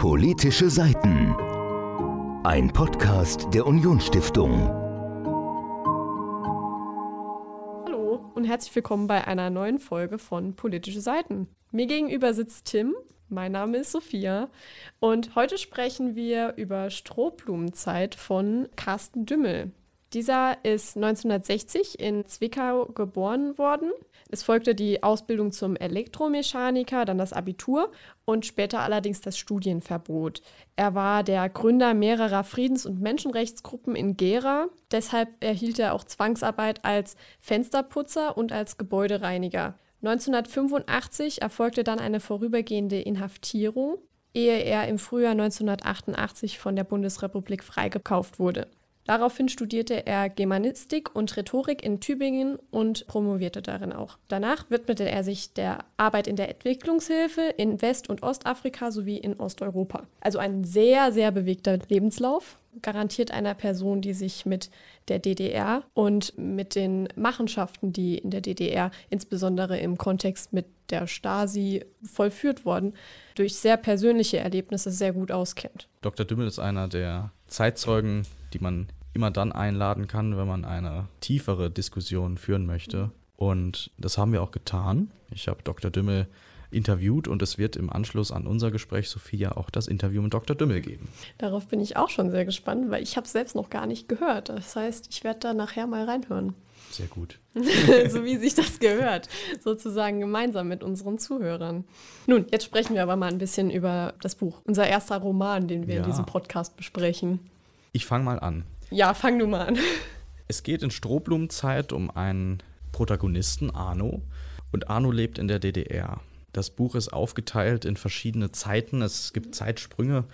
Politische Seiten. Ein Podcast der Unionsstiftung. Hallo und herzlich willkommen bei einer neuen Folge von Politische Seiten. Mir gegenüber sitzt Tim, mein Name ist Sophia und heute sprechen wir über Strohblumenzeit von Carsten Dümmel. Dieser ist 1960 in Zwickau geboren worden. Es folgte die Ausbildung zum Elektromechaniker, dann das Abitur und später allerdings das Studienverbot. Er war der Gründer mehrerer Friedens- und Menschenrechtsgruppen in Gera. Deshalb erhielt er auch Zwangsarbeit als Fensterputzer und als Gebäudereiniger. 1985 erfolgte dann eine vorübergehende Inhaftierung, ehe er im Frühjahr 1988 von der Bundesrepublik freigekauft wurde. Daraufhin studierte er Germanistik und Rhetorik in Tübingen und promovierte darin auch. Danach widmete er sich der Arbeit in der Entwicklungshilfe in West- und Ostafrika sowie in Osteuropa. Also ein sehr, sehr bewegter Lebenslauf, garantiert einer Person, die sich mit der DDR und mit den Machenschaften, die in der DDR, insbesondere im Kontext mit der Stasi vollführt wurden, durch sehr persönliche Erlebnisse sehr gut auskennt. Dr. Dümmel ist einer der Zeitzeugen, die man immer dann einladen kann, wenn man eine tiefere Diskussion führen möchte. Und das haben wir auch getan. Ich habe Dr. Dümmel interviewt und es wird im Anschluss an unser Gespräch, Sophia, auch das Interview mit Dr. Dümmel geben. Darauf bin ich auch schon sehr gespannt, weil ich habe es selbst noch gar nicht gehört. Das heißt, ich werde da nachher mal reinhören. Sehr gut. so wie sich das gehört, sozusagen gemeinsam mit unseren Zuhörern. Nun, jetzt sprechen wir aber mal ein bisschen über das Buch, unser erster Roman, den wir ja. in diesem Podcast besprechen. Ich fange mal an. Ja, fang du mal an. Es geht in Strohblumenzeit um einen Protagonisten, Arno. Und Arno lebt in der DDR. Das Buch ist aufgeteilt in verschiedene Zeiten. Es gibt Zeitsprünge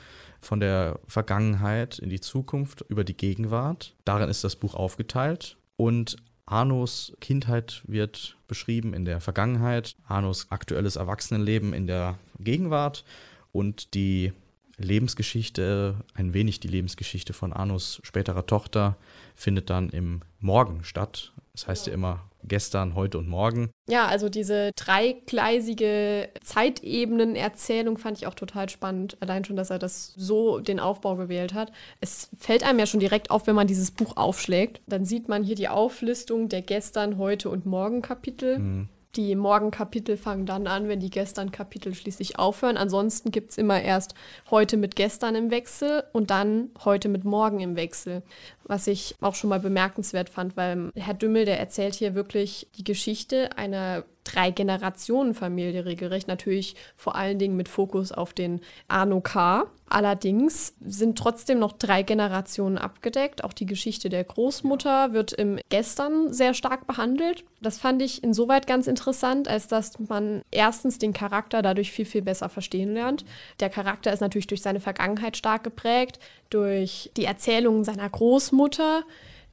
von der Vergangenheit in die Zukunft über die Gegenwart. Darin ist das Buch aufgeteilt. Und Arnos Kindheit wird beschrieben in der Vergangenheit, Arnos aktuelles Erwachsenenleben in der Gegenwart und die Lebensgeschichte, ein wenig die Lebensgeschichte von Arnos späterer Tochter, findet dann im Morgen statt. Das heißt ja immer gestern, heute und morgen. Ja, also diese dreigleisige Zeitebenenerzählung fand ich auch total spannend. Allein schon, dass er das so den Aufbau gewählt hat. Es fällt einem ja schon direkt auf, wenn man dieses Buch aufschlägt. Dann sieht man hier die Auflistung der gestern, heute und morgen Kapitel. Mhm. Die Morgenkapitel fangen dann an, wenn die gestern Kapitel schließlich aufhören. Ansonsten gibt es immer erst heute mit gestern im Wechsel und dann heute mit morgen im Wechsel. Was ich auch schon mal bemerkenswert fand, weil Herr Dümmel, der erzählt hier wirklich die Geschichte einer Drei-Generationen-Familie regelrecht. Natürlich vor allen Dingen mit Fokus auf den Arno K. Allerdings sind trotzdem noch drei Generationen abgedeckt. Auch die Geschichte der Großmutter wird im Gestern sehr stark behandelt. Das fand ich insoweit ganz interessant, als dass man erstens den Charakter dadurch viel, viel besser verstehen lernt. Der Charakter ist natürlich durch seine Vergangenheit stark geprägt, durch die Erzählungen seiner Großmutter,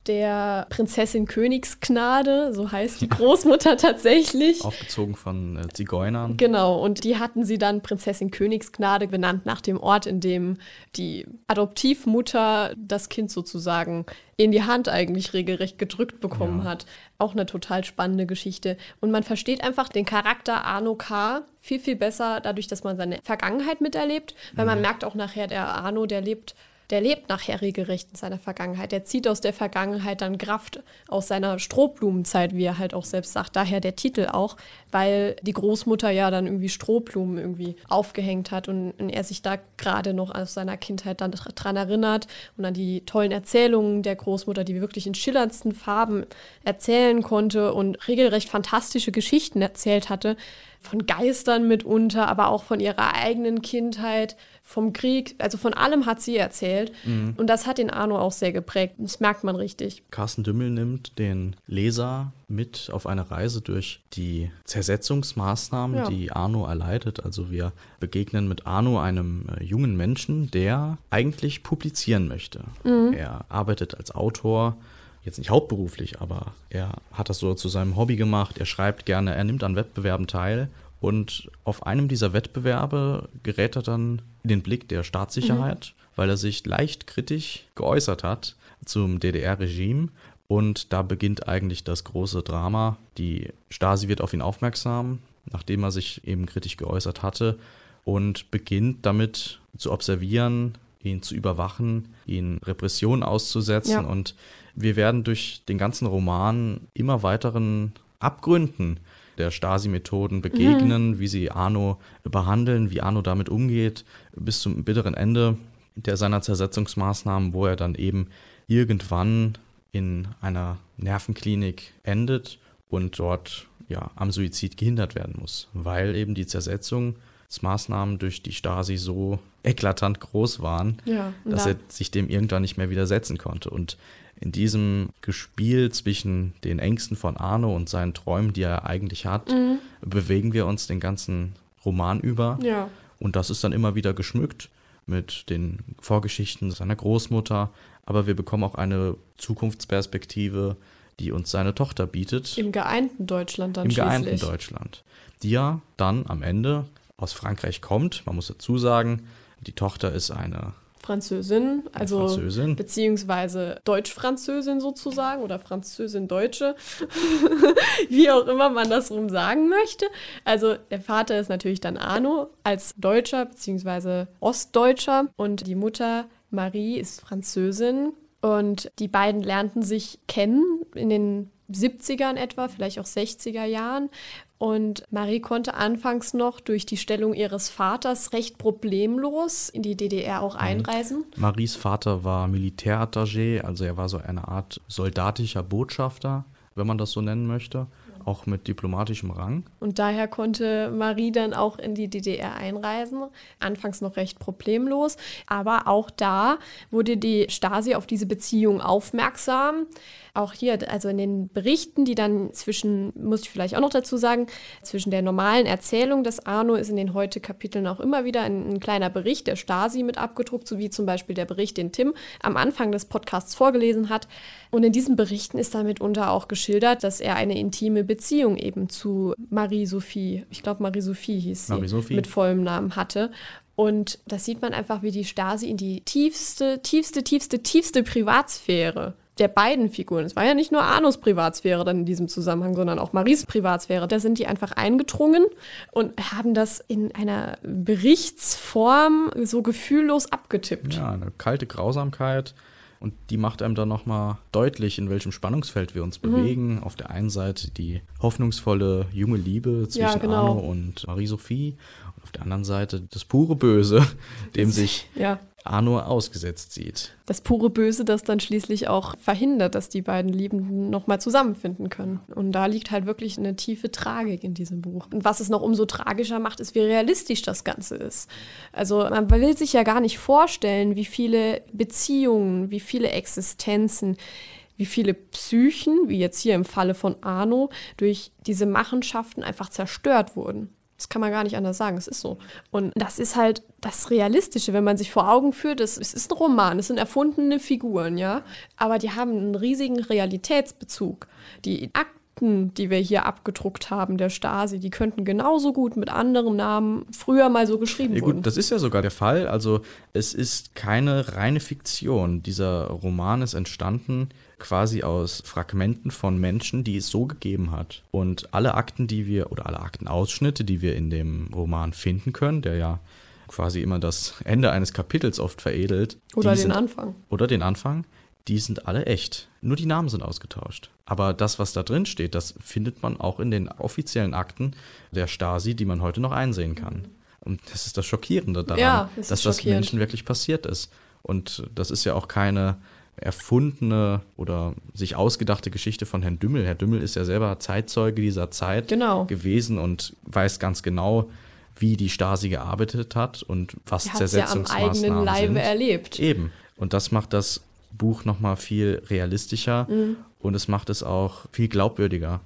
der Prinzessin Königsgnade, so heißt die Großmutter tatsächlich. Aufgezogen von äh, Zigeunern. Genau, und die hatten sie dann Prinzessin Königsgnade benannt nach dem Ort, in dem die Adoptivmutter das Kind sozusagen in die Hand eigentlich regelrecht gedrückt bekommen ja. hat. Auch eine total spannende Geschichte. Und man versteht einfach den Charakter Arno K. viel, viel besser dadurch, dass man seine Vergangenheit miterlebt, weil mhm. man merkt auch nachher, der Arno, der lebt der lebt nachher regelrecht in seiner Vergangenheit. Der zieht aus der Vergangenheit dann Kraft aus seiner Strohblumenzeit, wie er halt auch selbst sagt. Daher der Titel auch, weil die Großmutter ja dann irgendwie Strohblumen irgendwie aufgehängt hat und, und er sich da gerade noch aus seiner Kindheit dann dran erinnert und an die tollen Erzählungen der Großmutter, die wirklich in schillerndsten Farben erzählen konnte und regelrecht fantastische Geschichten erzählt hatte von Geistern mitunter, aber auch von ihrer eigenen Kindheit, vom Krieg, also von allem hat sie erzählt. Mhm. Und das hat den Arno auch sehr geprägt. Das merkt man richtig. Carsten Dümmel nimmt den Leser mit auf eine Reise durch die Zersetzungsmaßnahmen, ja. die Arno erleidet. Also wir begegnen mit Arno einem äh, jungen Menschen, der eigentlich publizieren möchte. Mhm. Er arbeitet als Autor jetzt nicht hauptberuflich, aber er hat das so zu seinem Hobby gemacht. Er schreibt gerne, er nimmt an Wettbewerben teil. Und auf einem dieser Wettbewerbe gerät er dann in den Blick der Staatssicherheit, mhm. weil er sich leicht kritisch geäußert hat zum DDR-Regime. Und da beginnt eigentlich das große Drama. Die Stasi wird auf ihn aufmerksam, nachdem er sich eben kritisch geäußert hatte und beginnt damit zu observieren, ihn zu überwachen, ihn Repression auszusetzen. Ja. Und wir werden durch den ganzen Roman immer weiteren Abgründen der Stasi-Methoden begegnen, wie sie Arno behandeln, wie Arno damit umgeht, bis zum bitteren Ende der seiner Zersetzungsmaßnahmen, wo er dann eben irgendwann in einer Nervenklinik endet und dort ja am Suizid gehindert werden muss, weil eben die Zersetzungsmaßnahmen durch die Stasi so eklatant groß waren, Ja, dass da- er sich dem irgendwann nicht mehr widersetzen konnte. Und in diesem Gespiel zwischen den Ängsten von Arno und seinen Träumen, die er eigentlich hat, Mhm. bewegen wir uns den ganzen Roman über. Ja. Und das ist dann immer wieder geschmückt mit den Vorgeschichten seiner Großmutter. Aber wir bekommen auch eine Zukunftsperspektive, die uns seine Tochter bietet Im geeinten Deutschland dann im schließlich. geeinten Deutschland, die ja dann am Ende aus Frankreich kommt. Man muss dazu sagen, die Tochter ist eine Französin, also Französin. beziehungsweise Deutsch-Französin sozusagen oder Französin-Deutsche, wie auch immer man das rum sagen möchte. Also der Vater ist natürlich dann Arno als Deutscher beziehungsweise Ostdeutscher und die Mutter Marie ist Französin und die beiden lernten sich kennen in den 70ern etwa, vielleicht auch 60er Jahren. Und Marie konnte anfangs noch durch die Stellung ihres Vaters recht problemlos in die DDR auch einreisen. Maries Vater war Militärattaché, also er war so eine Art soldatischer Botschafter, wenn man das so nennen möchte, auch mit diplomatischem Rang. Und daher konnte Marie dann auch in die DDR einreisen. Anfangs noch recht problemlos. Aber auch da wurde die Stasi auf diese Beziehung aufmerksam. Auch hier, also in den Berichten, die dann zwischen, muss ich vielleicht auch noch dazu sagen, zwischen der normalen Erzählung des Arno ist in den heute Kapiteln auch immer wieder ein, ein kleiner Bericht der Stasi mit abgedruckt, so wie zum Beispiel der Bericht, den Tim am Anfang des Podcasts vorgelesen hat. Und in diesen Berichten ist dann mitunter auch geschildert, dass er eine intime Beziehung eben zu Marie-Sophie, ich glaube Marie-Sophie hieß sie, Marie-Sophie. mit vollem Namen hatte. Und das sieht man einfach, wie die Stasi in die tiefste, tiefste, tiefste, tiefste Privatsphäre der beiden Figuren. Es war ja nicht nur Arnos Privatsphäre dann in diesem Zusammenhang, sondern auch Maries Privatsphäre. Da sind die einfach eingedrungen und haben das in einer Berichtsform so gefühllos abgetippt. Ja, eine kalte Grausamkeit. Und die macht einem dann nochmal deutlich, in welchem Spannungsfeld wir uns Mhm. bewegen. Auf der einen Seite die hoffnungsvolle junge Liebe zwischen Ja, genau. Arno und Marie-Sophie. Und auf der anderen Seite das pure Böse, dem sich Ja. Arno ausgesetzt sieht. Das pure Böse, das dann schließlich auch verhindert, dass die beiden Liebenden nochmal zusammenfinden können. Und da liegt halt wirklich eine tiefe Tragik in diesem Buch. Und was es noch umso tragischer macht, ist, wie realistisch das Ganze ist. Also man will sich ja gar nicht vorstellen, wie viele Beziehungen, wie viele Existenzen, wie viele Psychen, wie jetzt hier im Falle von Arno, durch diese Machenschaften einfach zerstört wurden. Das kann man gar nicht anders sagen, es ist so. Und das ist halt das Realistische, wenn man sich vor Augen führt, es, es ist ein Roman, es sind erfundene Figuren, ja, aber die haben einen riesigen Realitätsbezug. Die Akten, die wir hier abgedruckt haben, der Stasi, die könnten genauso gut mit anderen Namen früher mal so geschrieben Ja, wurden. gut, das ist ja sogar der Fall. Also es ist keine reine Fiktion. Dieser Roman ist entstanden quasi aus Fragmenten von Menschen, die es so gegeben hat. Und alle Akten, die wir, oder alle Aktenausschnitte, die wir in dem Roman finden können, der ja quasi immer das Ende eines Kapitels oft veredelt. Oder den sind, Anfang. Oder den Anfang, die sind alle echt. Nur die Namen sind ausgetauscht. Aber das, was da drin steht, das findet man auch in den offiziellen Akten der Stasi, die man heute noch einsehen kann. Und das ist das Schockierende daran, Ja, das dass das. Menschen wirklich passiert ist. Und das ist ja auch keine erfundene oder sich ausgedachte Geschichte von Herrn Dümmel. Herr Dümmel ist ja selber Zeitzeuge dieser Zeit Genau. gewesen und weiß ganz genau, wie die Stasi gearbeitet hat und was Er hat ja am eigenen Leibe sind. erlebt. Eben. Und das macht das Buch nochmal viel realistischer Mhm. und es macht es auch viel glaubwürdiger.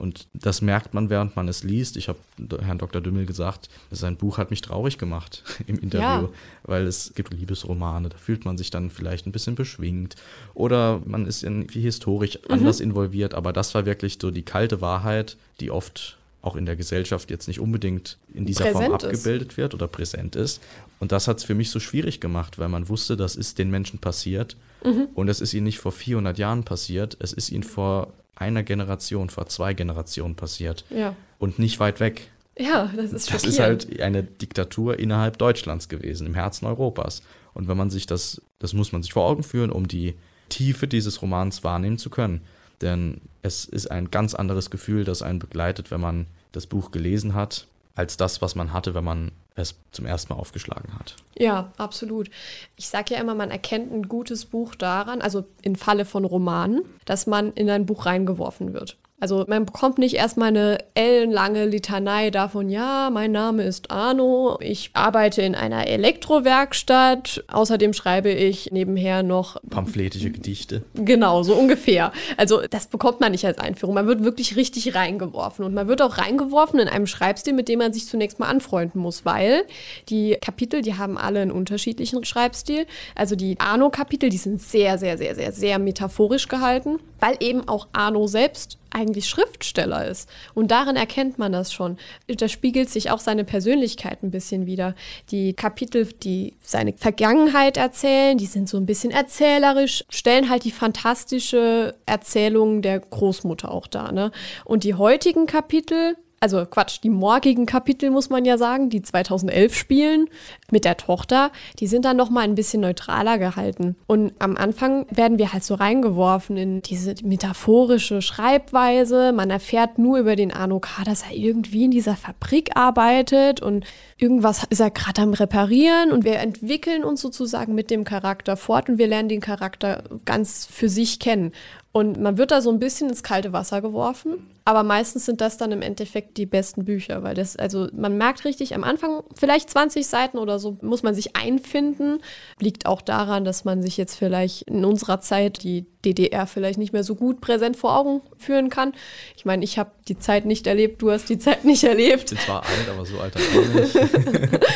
Und das merkt man, während man es liest. Ich habe Herrn Dr. Dümmel gesagt, sein Buch hat mich traurig gemacht im Interview, Ja. weil es gibt Liebesromane, da fühlt man sich dann vielleicht ein bisschen beschwingt oder man ist irgendwie historisch Mhm. anders involviert. Aber das war wirklich so die kalte Wahrheit, die oft auch in der Gesellschaft jetzt nicht unbedingt in dieser Form Präsent ist. abgebildet wird oder präsent ist. Und das hat es für mich so schwierig gemacht, weil man wusste, das ist den Menschen passiert. Mhm. Und es ist ihnen nicht vor 400 Jahren passiert, es ist ihnen vor einer Generation, vor zwei Generationen passiert. Ja. Und nicht weit weg. Ja, das ist Das ist halt eine Diktatur innerhalb Deutschlands gewesen, im Herzen Europas. Und wenn man sich das, das muss man sich vor Augen führen, um die Tiefe dieses Romans wahrnehmen zu können. Denn es ist ein ganz anderes Gefühl, das einen begleitet, wenn man das Buch gelesen hat, als das, was man hatte, wenn man es zum ersten Mal aufgeschlagen hat. Ja, absolut. Ich sage ja immer, man erkennt ein gutes Buch daran, also im Falle von Romanen, dass man in ein Buch reingeworfen wird. Also man bekommt nicht erstmal eine ellenlange Litanei davon, ja, mein Name ist Arno, ich arbeite in einer Elektrowerkstatt, außerdem schreibe ich nebenher noch Pamphletische Gedichte. Genau, so ungefähr. Also das bekommt man nicht als Einführung. Man wird wirklich richtig reingeworfen. Und man wird auch reingeworfen in einem Schreibstil, mit dem man sich zunächst mal anfreunden muss, weil die Kapitel, die haben alle einen unterschiedlichen Schreibstil. Also die Arno-Kapitel, die sind sehr, sehr, sehr, sehr, sehr metaphorisch gehalten, weil eben auch Arno selbst eigentlich Schriftsteller ist. Und darin erkennt man das schon. Da spiegelt sich auch seine Persönlichkeit ein bisschen wieder. Die Kapitel, die seine Vergangenheit erzählen, die sind so ein bisschen erzählerisch, stellen halt die fantastische Erzählung der Großmutter auch dar. Ne? Und die heutigen Kapitel, also Quatsch, die morgigen Kapitel muss man ja sagen, die 2011 spielen mit der Tochter, die sind dann noch mal ein bisschen neutraler gehalten. Und am Anfang werden wir halt so reingeworfen in diese metaphorische Schreibweise. Man erfährt nur über den Arno K., dass er irgendwie in dieser Fabrik arbeitet und irgendwas ist er gerade am Reparieren und wir entwickeln uns sozusagen mit dem Charakter fort und wir lernen den Charakter ganz für sich kennen. Und man wird da so ein bisschen ins kalte Wasser geworfen, aber meistens sind das dann im Endeffekt die besten Bücher, weil das, also man merkt richtig am Anfang, vielleicht 20 Seiten oder so, muss man sich einfinden. Liegt auch daran, dass man sich jetzt vielleicht in unserer Zeit die DDR vielleicht nicht mehr so gut präsent vor Augen führen kann. Ich meine, ich habe die Zeit nicht erlebt, du hast die Zeit nicht erlebt. Ich bin zwar alt, aber so alt auch nicht.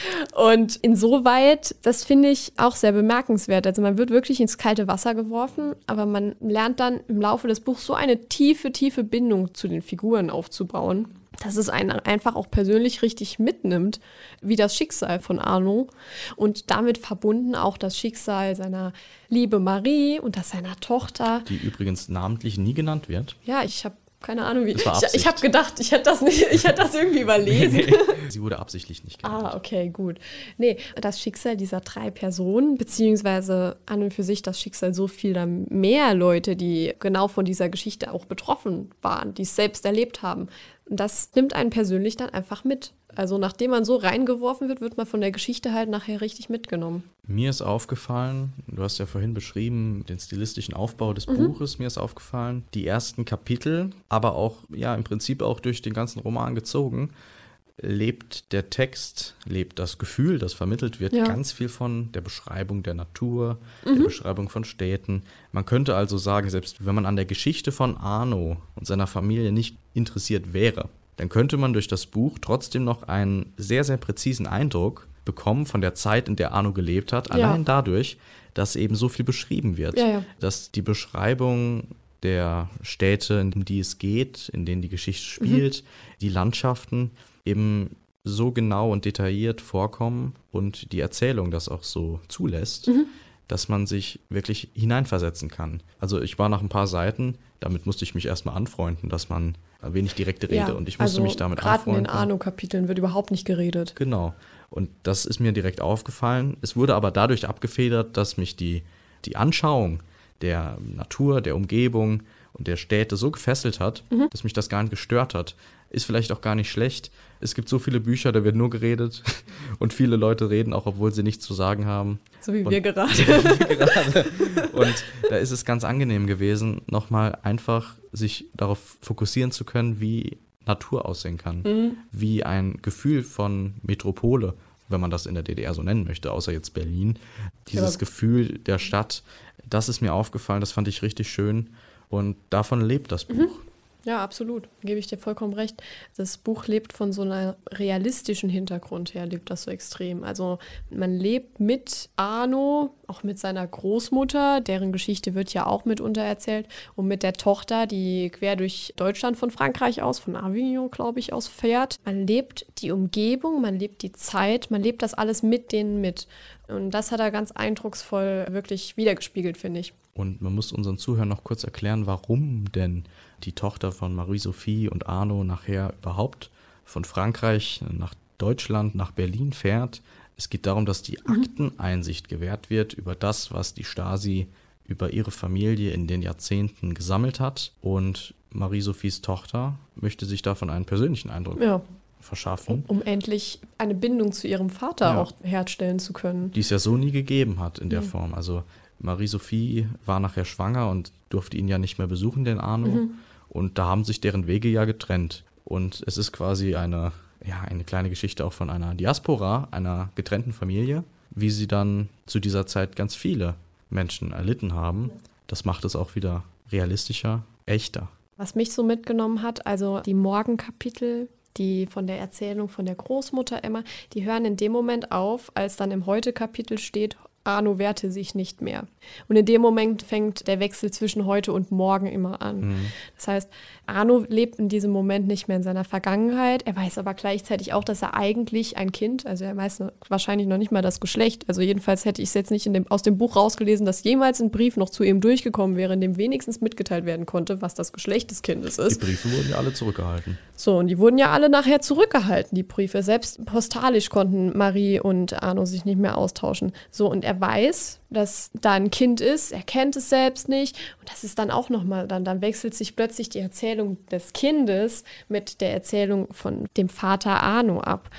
Und insoweit, das finde ich auch sehr bemerkenswert. Also man wird wirklich ins kalte Wasser geworfen, aber man lernt dann im Laufe des Buchs so eine tiefe, tiefe Bindung zu den Figuren aufzubauen, dass es einen einfach auch persönlich richtig mitnimmt, wie das Schicksal von Arno und damit verbunden auch das Schicksal seiner liebe Marie und das seiner Tochter. Die übrigens namentlich nie genannt wird. Ja, ich habe keine Ahnung, wie. Ich, ich habe gedacht, ich hätte das nicht, ich hätte das irgendwie überlesen. Sie wurde absichtlich nicht genannt. Ah, okay, gut. Nee, das Schicksal dieser drei Personen, beziehungsweise an und für sich das Schicksal so vieler mehr Leute, die genau von dieser Geschichte auch betroffen waren, die es selbst erlebt haben. Und das nimmt einen persönlich dann einfach mit. Also nachdem man so reingeworfen wird, wird man von der Geschichte halt nachher richtig mitgenommen. Mir ist aufgefallen, du hast ja vorhin beschrieben, den stilistischen Aufbau des Mhm. Buches, mir ist aufgefallen, die ersten Kapitel, aber auch, ja, im Prinzip auch durch den ganzen Roman gezogen, lebt der Text, lebt das Gefühl, das vermittelt wird, Ja. Mhm. ganz viel von der Beschreibung der Natur, der Beschreibung von Städten. Man könnte also sagen, selbst wenn man an der Geschichte von Arno und seiner Familie nicht interessiert wäre, dann könnte man durch das Buch trotzdem noch einen sehr, sehr präzisen Eindruck bekommen von der Zeit, in der Arno gelebt hat, Ja. allein dadurch, dass eben so viel beschrieben wird. Ja, ja. Dass die Beschreibung der Städte, in die es geht, in denen die Geschichte Mhm. spielt, die Landschaften eben so genau und detailliert vorkommen und die Erzählung das auch so zulässt, Mhm. dass man sich wirklich hineinversetzen kann. Also ich war nach ein paar Seiten, damit musste ich mich erstmal anfreunden, dass man wenig direkte Rede und ich musste also mich damit Gerade in anfreunden. den Arno-Kapiteln wird überhaupt nicht geredet. Genau. Und das ist mir direkt aufgefallen. Es wurde aber dadurch abgefedert, dass mich die, die Anschauung der Natur, der Umgebung und der Städte so gefesselt hat, Mhm. dass mich das gar nicht gestört hat. Ist vielleicht auch gar nicht schlecht. Es gibt so viele Bücher, da wird nur geredet und viele Leute reden auch, obwohl sie nichts zu sagen haben. So wie Und- wir gerade. Gerade. Und da ist es ganz angenehm gewesen, nochmal einfach sich darauf fokussieren zu können, wie Natur aussehen kann. Mhm. Wie ein Gefühl von Metropole, wenn man das in der DDR so nennen möchte, außer jetzt Berlin. Dieses Ja. Gefühl der Stadt, das ist mir aufgefallen, das fand ich richtig schön. Und davon lebt das Mhm. Ja, absolut. Gebe ich dir vollkommen recht. Das Buch lebt von so einer realistischen Hintergrund her, lebt das so extrem. Also man lebt mit Arno, auch mit seiner Großmutter, deren Geschichte wird ja auch mitunter erzählt, und mit der Tochter, die quer durch Deutschland von Frankreich aus, von Avignon, glaube ich, aus fährt. Man lebt die Umgebung, man lebt die Zeit, man lebt das alles mit denen mit. Und das hat er ganz eindrucksvoll wirklich wiedergespiegelt, finde ich. Und man muss unseren Zuhörern noch kurz erklären, warum denn die Tochter von Marie-Sophie und Arno nachher überhaupt von Frankreich nach Deutschland, nach Berlin fährt. Es geht darum, dass die Akteneinsicht gewährt wird über das, was die Stasi über ihre Familie in den Jahrzehnten gesammelt hat. Und Marie-Sophies Tochter möchte sich davon einen persönlichen Eindruck Ja, verschaffen, um endlich eine Bindung zu ihrem Vater Ja. auch herstellen zu können. die es ja so nie gegeben hat in der Mhm. Form. Also Marie-Sophie war nachher schwanger und durfte ihn ja nicht mehr besuchen, den Arno. Mhm. Und da haben sich deren Wege ja getrennt. Und es ist quasi eine, ja, eine kleine Geschichte auch von einer Diaspora, einer getrennten Familie, wie sie dann zu dieser Zeit ganz viele Menschen erlitten haben. Das macht es auch wieder realistischer, echter. Was mich so mitgenommen hat, also die Morgenkapitel, die von der Erzählung von der Großmutter Emma, die hören in dem Moment auf, als dann im Heute-Kapitel steht, Arno wehrte sich nicht mehr. Und in dem Moment fängt der Wechsel zwischen heute und morgen immer an. Das heißt, Arno lebt in diesem Moment nicht mehr in seiner Vergangenheit. Er weiß aber gleichzeitig auch, dass er eigentlich ein Kind, also er weiß wahrscheinlich noch nicht mal das Geschlecht. Also jedenfalls hätte ich es jetzt nicht dem, aus dem Buch rausgelesen, dass jemals ein Brief noch zu ihm durchgekommen wäre, in dem wenigstens mitgeteilt werden konnte, was das Geschlecht des Kindes Die ist. Briefe wurden ja alle zurückgehalten. So, und die wurden ja alle nachher zurückgehalten, die Briefe. Selbst postalisch konnten Marie und Arno sich nicht mehr austauschen. So, und er weiß, dass da ein Kind ist, er kennt es selbst nicht. Und das ist dann auch nochmal, dann, dann wechselt sich plötzlich die Erzählung des Kindes mit der Erzählung von dem Vater Arno ab.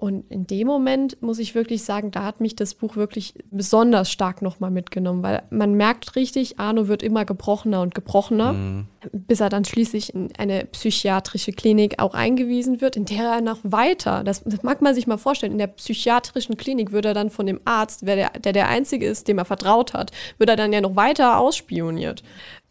Und in dem Moment muss ich wirklich sagen, da hat mich das Buch wirklich besonders stark nochmal mitgenommen, weil man merkt richtig, Arno wird immer gebrochener und gebrochener, bis er dann schließlich in eine psychiatrische Klinik auch eingewiesen wird, in der er noch weiter, das, das mag man sich mal vorstellen, in der psychiatrischen Klinik wird er dann von dem Arzt, wer der, der der Einzige ist, dem er vertraut hat, wird er dann ja noch weiter ausspioniert.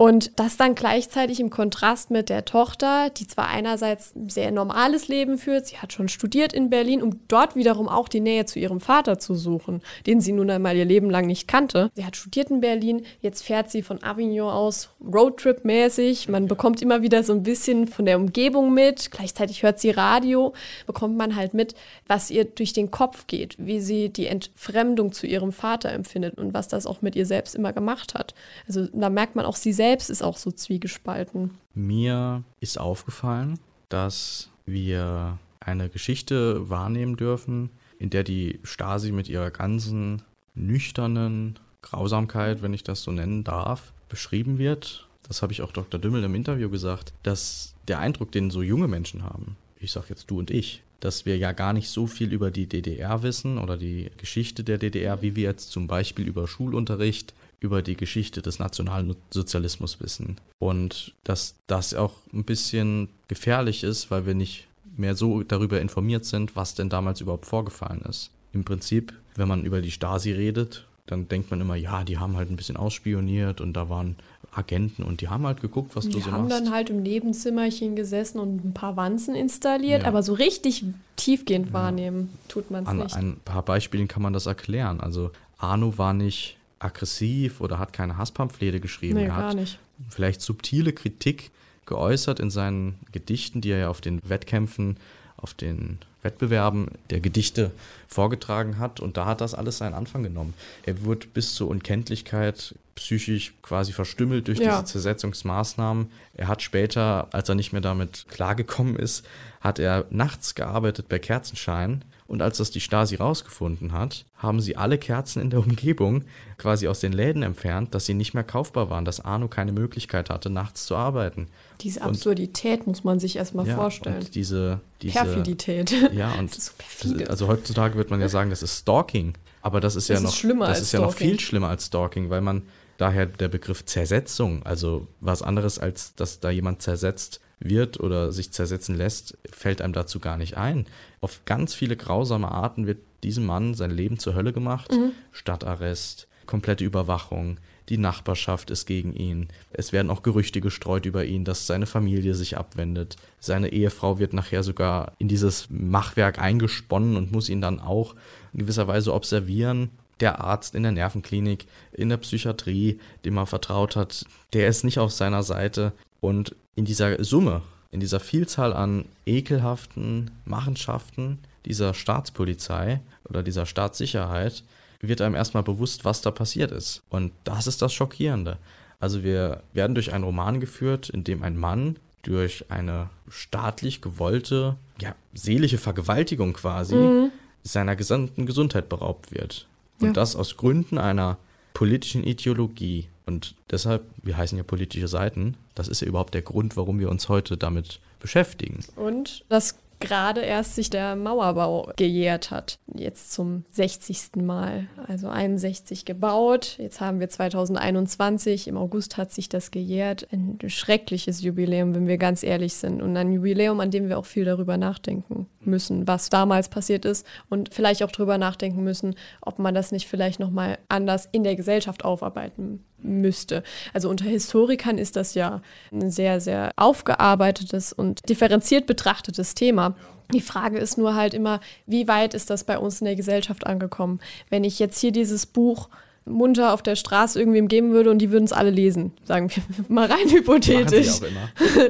Und das dann gleichzeitig im Kontrast mit der Tochter, die zwar einerseits ein sehr normales Leben führt, sie hat schon studiert in Berlin, um dort wiederum auch die Nähe zu ihrem Vater zu suchen, den sie nun einmal ihr Leben lang nicht kannte. Sie hat studiert in Berlin, jetzt fährt sie von Avignon aus Roadtrip-mäßig. Man bekommt immer wieder so ein bisschen von der Umgebung mit, gleichzeitig hört sie Radio, bekommt man halt mit, was ihr durch den Kopf geht, wie sie die Entfremdung zu ihrem Vater empfindet und was das auch mit ihr selbst immer gemacht hat. Also da merkt man auch, sie selbst ist auch so zwiegespalten. Mir ist aufgefallen, dass wir eine Geschichte wahrnehmen dürfen, in der die Stasi mit ihrer ganzen nüchternen Grausamkeit, wenn ich das so nennen darf, beschrieben wird. Das habe ich auch Dr. Dümmel im Interview gesagt, dass der Eindruck, den so junge Menschen haben, ich sage jetzt du und ich, dass wir ja gar nicht so viel über die DDR wissen oder die Geschichte der DDR, wie wir jetzt zum Beispiel über Schulunterricht, über die Geschichte des Nationalsozialismus wissen. Und dass das auch ein bisschen gefährlich ist, weil wir nicht mehr so darüber informiert sind, was denn damals überhaupt vorgefallen ist. Im Prinzip, wenn man über die Stasi redet, dann denkt man immer, ja, die haben halt ein bisschen ausspioniert und da waren Agenten und die haben halt geguckt, was du Die so haben machst. dann halt im Nebenzimmerchen gesessen und ein paar Wanzen installiert, Ja. aber so richtig tiefgehend wahrnehmen tut man es An nicht. ein paar Beispielen kann man das erklären. Also Arno war nicht aggressiv oder hat keine Hasspamphlete geschrieben. nee, er gar hat nicht. vielleicht subtile Kritik geäußert in seinen Gedichten, die er ja auf den Wettkämpfen, auf den Wettbewerben der Gedichte vorgetragen hat. Und da hat das alles seinen Anfang genommen. Er wurde bis zur Unkenntlichkeit psychisch quasi verstümmelt durch Ja. diese Zersetzungsmaßnahmen. Er hat später, als er nicht mehr damit klargekommen ist, hat er nachts gearbeitet bei Kerzenschein. Und als das die Stasi rausgefunden hat, haben sie alle Kerzen in der Umgebung quasi aus den Läden entfernt, dass sie nicht mehr kaufbar waren, dass Arno keine Möglichkeit hatte, nachts zu arbeiten. Diese und- Absurdität muss man sich erstmal Ja, vorstellen. Und diese, diese Perfidität. Ja, und Das ist so das ist, also heutzutage wird man ja sagen, das ist Stalking. Aber das ist ja Das ist noch schlimmer das ist ja noch viel schlimmer als Stalking, weil man daher der Begriff Zersetzung, also was anderes als dass da jemand zersetzt wird oder sich zersetzen lässt, fällt einem dazu gar nicht ein. Auf ganz viele grausame Arten wird diesem Mann sein Leben zur Hölle gemacht. Mhm. Stadtarrest, komplette Überwachung, die Nachbarschaft ist gegen ihn. Es werden auch Gerüchte gestreut über ihn, dass seine Familie sich abwendet. Seine Ehefrau wird nachher sogar in dieses Machwerk eingesponnen und muss ihn dann auch in gewisser Weise observieren. Der Arzt in der Nervenklinik, in der Psychiatrie, dem er vertraut hat, der ist nicht auf seiner Seite. Und in dieser Summe, in dieser Vielzahl an ekelhaften Machenschaften dieser Staatspolizei oder dieser Staatssicherheit wird einem erstmal bewusst, was da passiert ist. Und das ist das Schockierende. Also wir werden durch einen Roman geführt, in dem ein Mann durch eine staatlich gewollte, ja, seelische Vergewaltigung quasi mhm. seiner gesamten Gesundheit beraubt wird. Und ja. das aus Gründen einer politischen Ideologie. Und deshalb, wir heißen ja politische Seiten, das ist ja überhaupt der Grund, warum wir uns heute damit beschäftigen. Und das gerade erst sich der Mauerbau gejährt hat. Jetzt zum 60. Mal. Also 61 gebaut. Jetzt haben wir 2021. Im August hat sich das gejährt. Ein schreckliches Jubiläum, wenn wir ganz ehrlich sind. Und ein Jubiläum, an dem wir auch viel darüber nachdenken müssen, was damals passiert ist. Und vielleicht auch darüber nachdenken müssen, ob man das nicht vielleicht nochmal anders in der Gesellschaft aufarbeiten müsste. Also unter Historikern ist das ja ein sehr, sehr aufgearbeitetes und differenziert betrachtetes Thema. Die Frage ist nur halt immer, wie weit ist das bei uns in der Gesellschaft angekommen? Wenn ich jetzt hier dieses Buch munter auf der Straße irgendwem geben würde und die würden es alle lesen, sagen wir mal rein hypothetisch.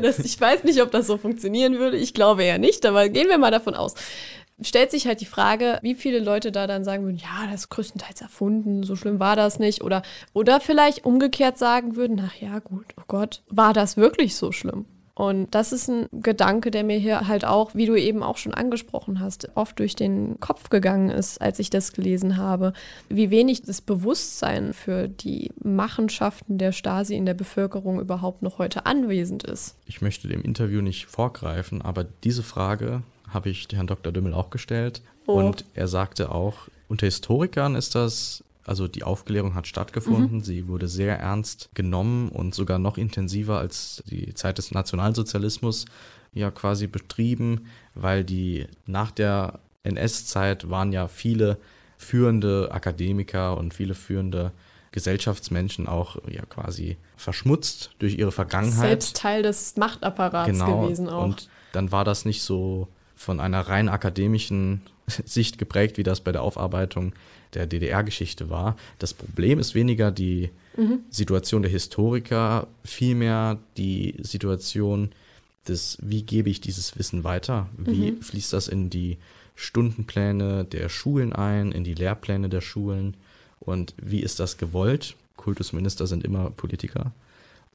Das, ich weiß nicht, ob das so funktionieren würde. Ich glaube eher nicht, aber gehen wir mal davon aus stellt sich halt die Frage, wie viele Leute da dann sagen würden, ja, das ist größtenteils erfunden, so schlimm war das nicht. Oder, oder vielleicht umgekehrt sagen würden, ach ja, gut, oh Gott, war das wirklich so schlimm? Und das ist ein Gedanke, der mir hier halt auch, wie du eben auch schon angesprochen hast, oft durch den Kopf gegangen ist, als ich das gelesen habe, wie wenig das Bewusstsein für die Machenschaften der Stasi in der Bevölkerung überhaupt noch heute anwesend ist. Ich möchte dem Interview nicht vorgreifen, aber diese Frage habe ich Herrn Dr. Dümmel auch gestellt. Oh. Und er sagte auch, unter Historikern ist das, also die Aufklärung hat stattgefunden, mhm. sie wurde sehr ernst genommen und sogar noch intensiver als die Zeit des Nationalsozialismus ja quasi betrieben, weil die nach der NS-Zeit waren ja viele führende Akademiker und viele führende Gesellschaftsmenschen auch ja quasi verschmutzt durch ihre Vergangenheit. Selbst Teil des Machtapparats genau, gewesen auch. Und dann war das nicht so von einer rein akademischen Sicht geprägt, wie das bei der Aufarbeitung der DDR-Geschichte war. Das Problem ist weniger die mhm. Situation der Historiker, vielmehr die Situation des, wie gebe ich dieses Wissen weiter? Wie mhm. fließt das in die Stundenpläne der Schulen ein, in die Lehrpläne der Schulen? Und wie ist das gewollt? Kultusminister sind immer Politiker.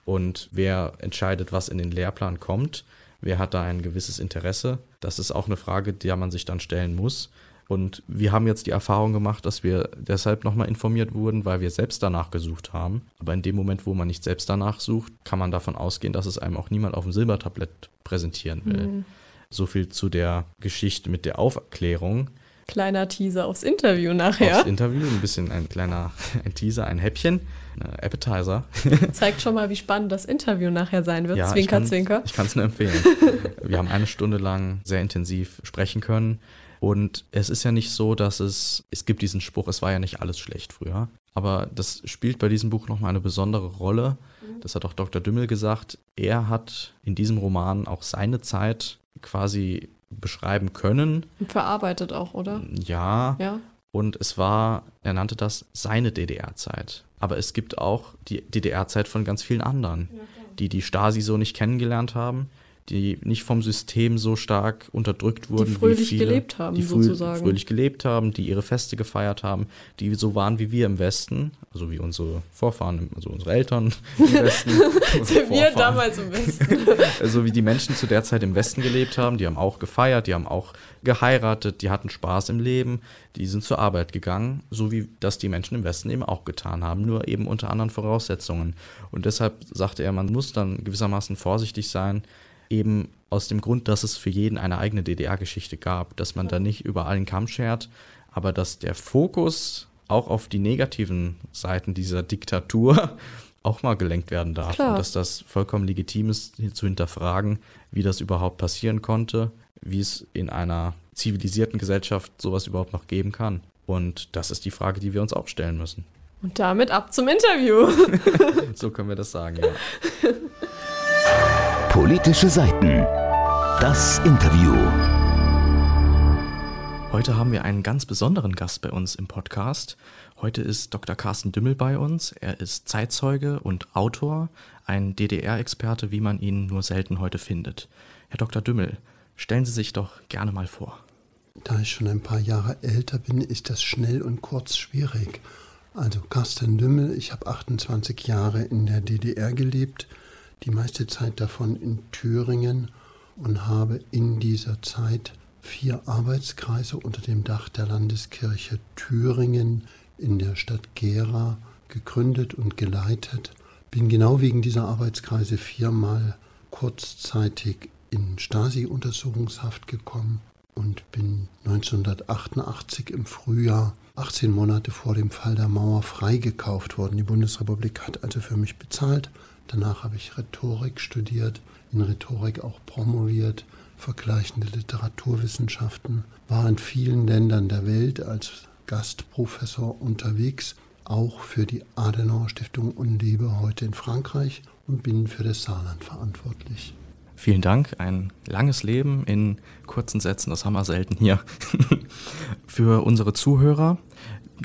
Und wer entscheidet, was in den Lehrplan kommt? Wer hat da ein gewisses Interesse? Das ist auch eine Frage, der man sich dann stellen muss. Und wir haben jetzt die Erfahrung gemacht, dass wir deshalb nochmal informiert wurden, weil wir selbst danach gesucht haben. Aber in dem Moment, wo man nicht selbst danach sucht, kann man davon ausgehen, dass es einem auch niemand auf dem Silbertablett präsentieren will. Mhm. So viel zu der Geschichte mit der Aufklärung. Kleiner Teaser aufs Interview nachher. Aufs Interview, ein bisschen ein kleiner ein Teaser, ein Häppchen. Appetizer. Zeigt schon mal, wie spannend das Interview nachher sein wird. Ja, zwinker, ich zwinker. Ich kann es nur empfehlen. Wir haben eine Stunde lang sehr intensiv sprechen können. Und es ist ja nicht so, dass es, es gibt diesen Spruch, es war ja nicht alles schlecht früher. Aber das spielt bei diesem Buch nochmal eine besondere Rolle. Mhm. Das hat auch Dr. Dümmel gesagt. Er hat in diesem Roman auch seine Zeit quasi beschreiben können. Und verarbeitet auch, oder? Ja. Ja. Und es war, er nannte das seine DDR-Zeit. Aber es gibt auch die DDR-Zeit von ganz vielen anderen, die die Stasi so nicht kennengelernt haben, die nicht vom System so stark unterdrückt wurden. Die fröhlich wie viele, gelebt haben, die sozusagen. fröhlich gelebt haben, die ihre Feste gefeiert haben, die so waren wie wir im Westen, also wie unsere Vorfahren, also unsere Eltern im Westen. wir damals im Westen. also wie die Menschen zu der Zeit im Westen gelebt haben, die haben auch gefeiert, die haben auch geheiratet, die hatten Spaß im Leben, die sind zur Arbeit gegangen, so wie das die Menschen im Westen eben auch getan haben, nur eben unter anderen Voraussetzungen. Und deshalb sagte er, man muss dann gewissermaßen vorsichtig sein, eben aus dem Grund, dass es für jeden eine eigene DDR-Geschichte gab, dass man da nicht über allen Kamm schert, aber dass der Fokus auch auf die negativen Seiten dieser Diktatur auch mal gelenkt werden darf Klar. und dass das vollkommen legitim ist, zu hinterfragen, wie das überhaupt passieren konnte, wie es in einer zivilisierten Gesellschaft sowas überhaupt noch geben kann. Und das ist die Frage, die wir uns auch stellen müssen. Und damit ab zum Interview. so können wir das sagen, ja. Politische Seiten. Das Interview. Heute haben wir einen ganz besonderen Gast bei uns im Podcast. Heute ist Dr. Carsten Dümmel bei uns. Er ist Zeitzeuge und Autor, ein DDR-Experte, wie man ihn nur selten heute findet. Herr Dr. Dümmel, stellen Sie sich doch gerne mal vor. Da ich schon ein paar Jahre älter bin, ist das schnell und kurz schwierig. Also Carsten Dümmel, ich habe 28 Jahre in der DDR gelebt die meiste Zeit davon in Thüringen und habe in dieser Zeit vier Arbeitskreise unter dem Dach der Landeskirche Thüringen in der Stadt Gera gegründet und geleitet. Bin genau wegen dieser Arbeitskreise viermal kurzzeitig in Stasi-Untersuchungshaft gekommen und bin 1988 im Frühjahr, 18 Monate vor dem Fall der Mauer, freigekauft worden. Die Bundesrepublik hat also für mich bezahlt. Danach habe ich Rhetorik studiert, in Rhetorik auch promoviert, vergleichende Literaturwissenschaften, war in vielen Ländern der Welt als Gastprofessor unterwegs, auch für die Adenauer Stiftung und lebe heute in Frankreich und bin für das Saarland verantwortlich. Vielen Dank, ein langes Leben in kurzen Sätzen, das haben wir selten hier. für unsere Zuhörer,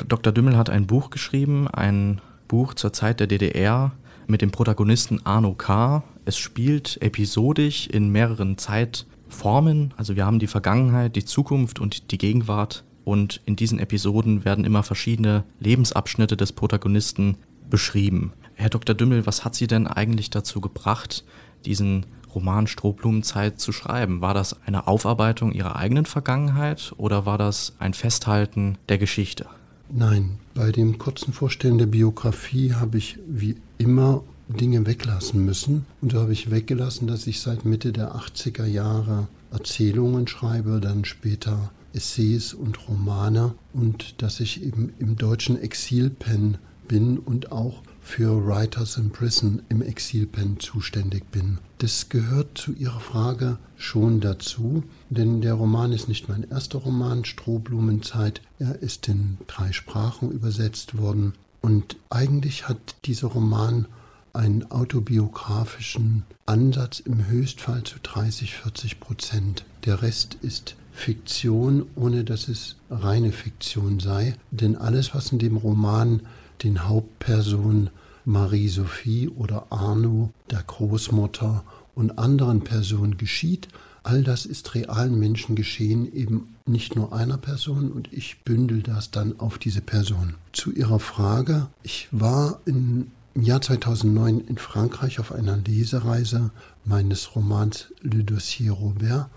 Dr. Dümmel hat ein Buch geschrieben, ein Buch zur Zeit der DDR mit dem Protagonisten Arno K. Es spielt episodisch in mehreren Zeitformen, also wir haben die Vergangenheit, die Zukunft und die Gegenwart und in diesen Episoden werden immer verschiedene Lebensabschnitte des Protagonisten beschrieben. Herr Dr. Dümmel, was hat Sie denn eigentlich dazu gebracht, diesen Roman Strohblumenzeit zu schreiben? War das eine Aufarbeitung Ihrer eigenen Vergangenheit oder war das ein Festhalten der Geschichte? Nein, bei dem kurzen Vorstellen der Biografie habe ich wie immer Dinge weglassen müssen. Und so habe ich weggelassen, dass ich seit Mitte der 80er Jahre Erzählungen schreibe, dann später Essays und Romane und dass ich eben im deutschen Exilpen bin und auch für Writers in Prison im Exilpen zuständig bin. Das gehört zu Ihrer Frage schon dazu, denn der Roman ist nicht mein erster Roman, Strohblumenzeit. Er ist in drei Sprachen übersetzt worden und eigentlich hat dieser Roman einen autobiografischen Ansatz im Höchstfall zu 30, 40 Prozent. Der Rest ist Fiktion, ohne dass es reine Fiktion sei. Denn alles, was in dem Roman den Hauptpersonen Marie-Sophie oder Arno, der Großmutter und anderen Personen geschieht, all das ist realen Menschen geschehen, eben nicht nur einer Person und ich bündel das dann auf diese Person. Zu Ihrer Frage, ich war in im Jahr 2009 in Frankreich auf einer Lesereise meines Romans Le Dossier Robert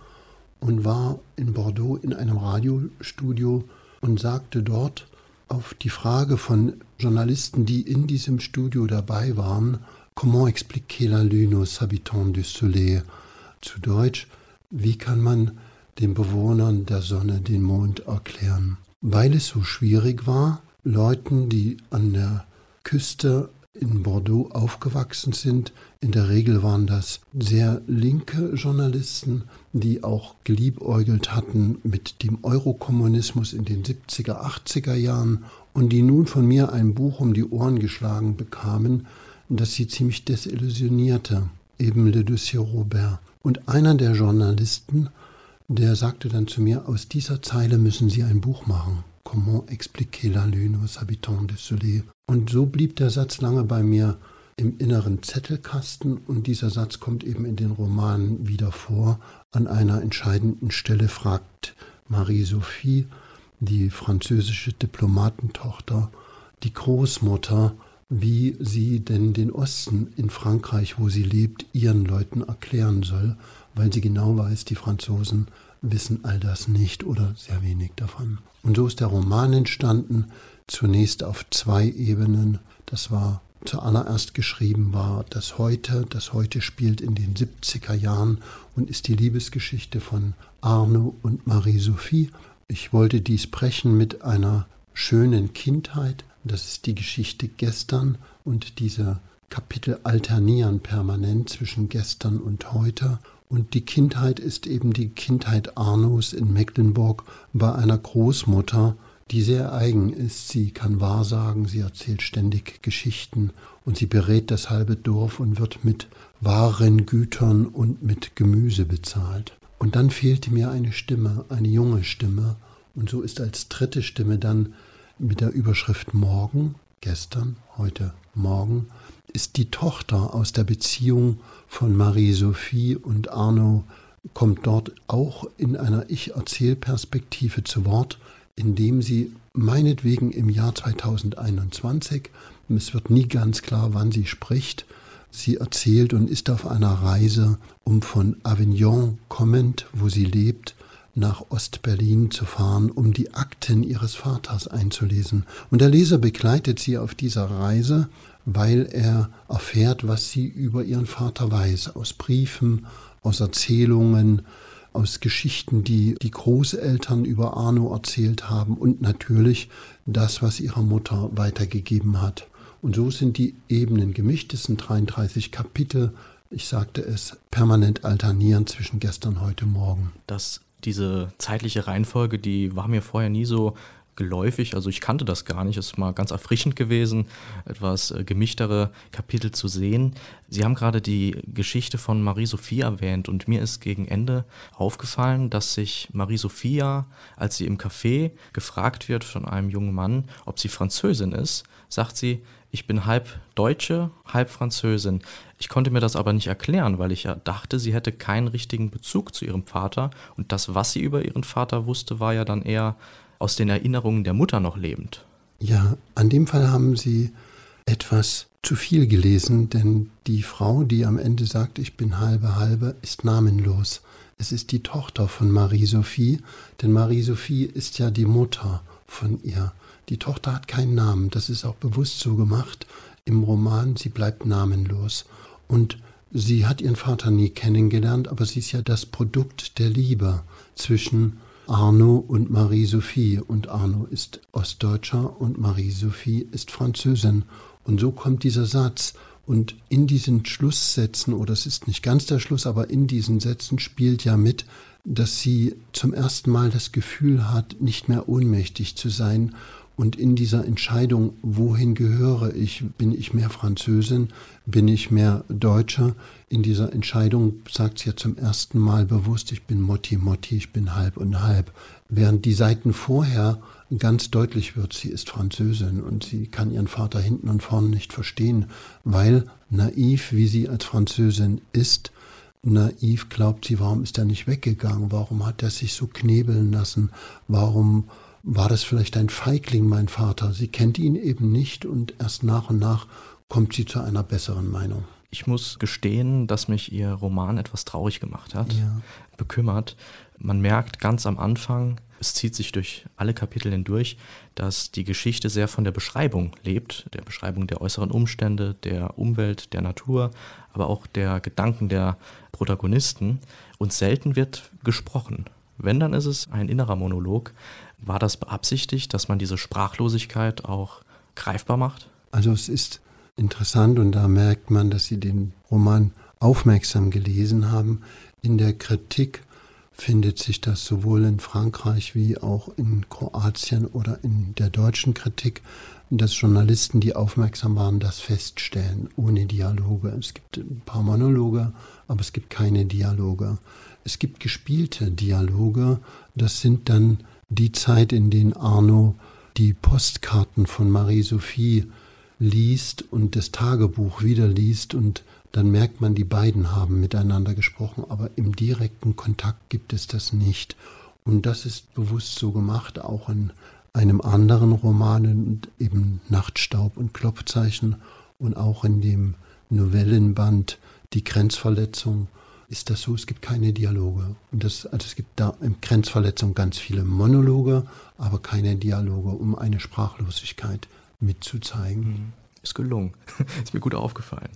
und war in Bordeaux in einem Radiostudio und sagte dort auf die Frage von Journalisten, die in diesem Studio dabei waren, Comment expliquer la lune aux habitants du soleil? Zu Deutsch, wie kann man den Bewohnern der Sonne den Mond erklären? Weil es so schwierig war, Leuten, die an der Küste in Bordeaux aufgewachsen sind. In der Regel waren das sehr linke Journalisten, die auch geliebäugelt hatten mit dem Eurokommunismus in den 70er, 80er Jahren und die nun von mir ein Buch um die Ohren geschlagen bekamen, das sie ziemlich desillusionierte, eben Le Dossier Robert. Und einer der Journalisten, der sagte dann zu mir, aus dieser Zeile müssen Sie ein Buch machen. Comment expliquer la lune aux habitants du soleil? Und so blieb der Satz lange bei mir im inneren Zettelkasten und dieser Satz kommt eben in den Romanen wieder vor. An einer entscheidenden Stelle fragt Marie-Sophie, die französische Diplomatentochter, die Großmutter, wie sie denn den Osten in Frankreich, wo sie lebt, ihren Leuten erklären soll, weil sie genau weiß, die Franzosen wissen all das nicht oder sehr wenig davon. Und so ist der Roman entstanden, zunächst auf zwei Ebenen. Das war zuallererst geschrieben war das Heute. Das Heute spielt in den 70er Jahren und ist die Liebesgeschichte von Arno und Marie-Sophie. Ich wollte dies brechen mit einer schönen Kindheit. Das ist die Geschichte gestern und diese Kapitel alternieren permanent zwischen gestern und heute. Und die Kindheit ist eben die Kindheit Arnos in Mecklenburg bei einer Großmutter, die sehr eigen ist. Sie kann wahrsagen, sie erzählt ständig Geschichten und sie berät das halbe Dorf und wird mit wahren Gütern und mit Gemüse bezahlt. Und dann fehlte mir eine Stimme, eine junge Stimme. Und so ist als dritte Stimme dann mit der Überschrift Morgen, gestern, heute, morgen, ist die Tochter aus der Beziehung von Marie-Sophie und Arno, kommt dort auch in einer Ich-Erzählperspektive zu Wort, indem sie meinetwegen im Jahr 2021, es wird nie ganz klar, wann sie spricht, Sie erzählt und ist auf einer Reise, um von Avignon kommend, wo sie lebt, nach Ostberlin zu fahren, um die Akten ihres Vaters einzulesen. Und der Leser begleitet sie auf dieser Reise, weil er erfährt, was sie über ihren Vater weiß, aus Briefen, aus Erzählungen, aus Geschichten, die die Großeltern über Arno erzählt haben und natürlich das, was ihre Mutter weitergegeben hat. Und so sind die Ebenen gemischt. Es sind 33 Kapitel. Ich sagte es, permanent alternieren zwischen gestern, heute, morgen. Das, diese zeitliche Reihenfolge, die war mir vorher nie so geläufig, also ich kannte das gar nicht. Es ist mal ganz erfrischend gewesen, etwas äh, gemischtere Kapitel zu sehen. Sie haben gerade die Geschichte von Marie-Sophie erwähnt und mir ist gegen Ende aufgefallen, dass sich Marie-Sophia, als sie im Café gefragt wird von einem jungen Mann, ob sie Französin ist, sagt sie, ich bin halb Deutsche, halb Französin. Ich konnte mir das aber nicht erklären, weil ich ja dachte, sie hätte keinen richtigen Bezug zu ihrem Vater und das, was sie über ihren Vater wusste, war ja dann eher aus den Erinnerungen der Mutter noch lebend. Ja, an dem Fall haben Sie etwas zu viel gelesen, denn die Frau, die am Ende sagt, ich bin halbe halbe, ist namenlos. Es ist die Tochter von Marie-Sophie, denn Marie-Sophie ist ja die Mutter von ihr. Die Tochter hat keinen Namen, das ist auch bewusst so gemacht im Roman, sie bleibt namenlos. Und sie hat ihren Vater nie kennengelernt, aber sie ist ja das Produkt der Liebe zwischen Arno und Marie-Sophie. Und Arno ist Ostdeutscher und Marie-Sophie ist Französin. Und so kommt dieser Satz. Und in diesen Schlusssätzen, oder es ist nicht ganz der Schluss, aber in diesen Sätzen spielt ja mit, dass sie zum ersten Mal das Gefühl hat, nicht mehr ohnmächtig zu sein und in dieser Entscheidung, wohin gehöre ich, bin ich mehr Französin, bin ich mehr Deutscher, in dieser Entscheidung sagt sie ja zum ersten Mal bewusst, ich bin Motti Motti, ich bin halb und halb. Während die Seiten vorher ganz deutlich wird, sie ist Französin und sie kann ihren Vater hinten und vorne nicht verstehen, weil naiv, wie sie als Französin ist, naiv glaubt sie, warum ist er nicht weggegangen, warum hat er sich so knebeln lassen, warum war das vielleicht ein Feigling, mein Vater? Sie kennt ihn eben nicht und erst nach und nach kommt sie zu einer besseren Meinung. Ich muss gestehen, dass mich ihr Roman etwas traurig gemacht hat, ja. bekümmert. Man merkt ganz am Anfang, es zieht sich durch alle Kapitel hindurch, dass die Geschichte sehr von der Beschreibung lebt, der Beschreibung der äußeren Umstände, der Umwelt, der Natur, aber auch der Gedanken der Protagonisten. Und selten wird gesprochen. Wenn, dann ist es ein innerer Monolog, war das beabsichtigt, dass man diese Sprachlosigkeit auch greifbar macht? Also es ist interessant und da merkt man, dass Sie den Roman aufmerksam gelesen haben. In der Kritik findet sich das sowohl in Frankreich wie auch in Kroatien oder in der deutschen Kritik, dass Journalisten, die aufmerksam waren, das feststellen, ohne Dialoge. Es gibt ein paar Monologe, aber es gibt keine Dialoge. Es gibt gespielte Dialoge, das sind dann die Zeit, in der Arno die Postkarten von Marie-Sophie liest und das Tagebuch wieder liest und dann merkt man, die beiden haben miteinander gesprochen, aber im direkten Kontakt gibt es das nicht. Und das ist bewusst so gemacht, auch in einem anderen Roman, eben Nachtstaub und Klopfzeichen und auch in dem Novellenband Die Grenzverletzung ist das so, es gibt keine Dialoge. Und das, also es gibt da in Grenzverletzung ganz viele Monologe, aber keine Dialoge, um eine Sprachlosigkeit mitzuzeigen. Mhm. Ist gelungen. ist mir gut aufgefallen.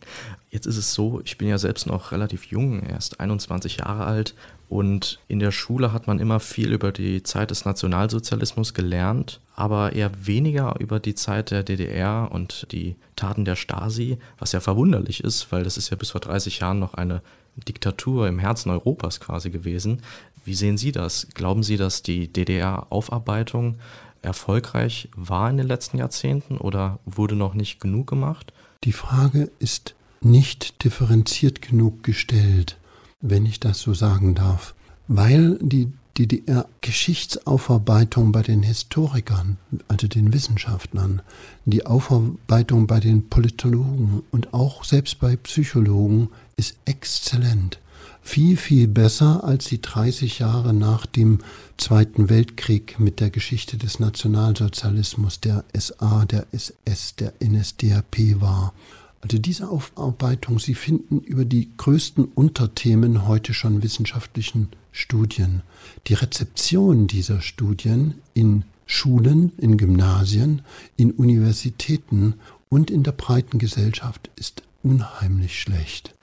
Jetzt ist es so, ich bin ja selbst noch relativ jung, erst 21 Jahre alt. Und in der Schule hat man immer viel über die Zeit des Nationalsozialismus gelernt, aber eher weniger über die Zeit der DDR und die Taten der Stasi, was ja verwunderlich ist, weil das ist ja bis vor 30 Jahren noch eine Diktatur im Herzen Europas quasi gewesen. Wie sehen Sie das? Glauben Sie, dass die DDR-Aufarbeitung erfolgreich war in den letzten Jahrzehnten oder wurde noch nicht genug gemacht? Die Frage ist nicht differenziert genug gestellt, wenn ich das so sagen darf, weil die DDR-Geschichtsaufarbeitung bei den Historikern, also den Wissenschaftlern, die Aufarbeitung bei den Politologen und auch selbst bei Psychologen ist exzellent. Viel, viel besser als die 30 Jahre nach dem Zweiten Weltkrieg mit der Geschichte des Nationalsozialismus, der SA, der SS, der NSDAP war. Also diese Aufarbeitung, Sie finden über die größten Unterthemen heute schon wissenschaftlichen Studien. Die Rezeption dieser Studien in Schulen, in Gymnasien, in Universitäten und in der breiten Gesellschaft ist unheimlich schlecht.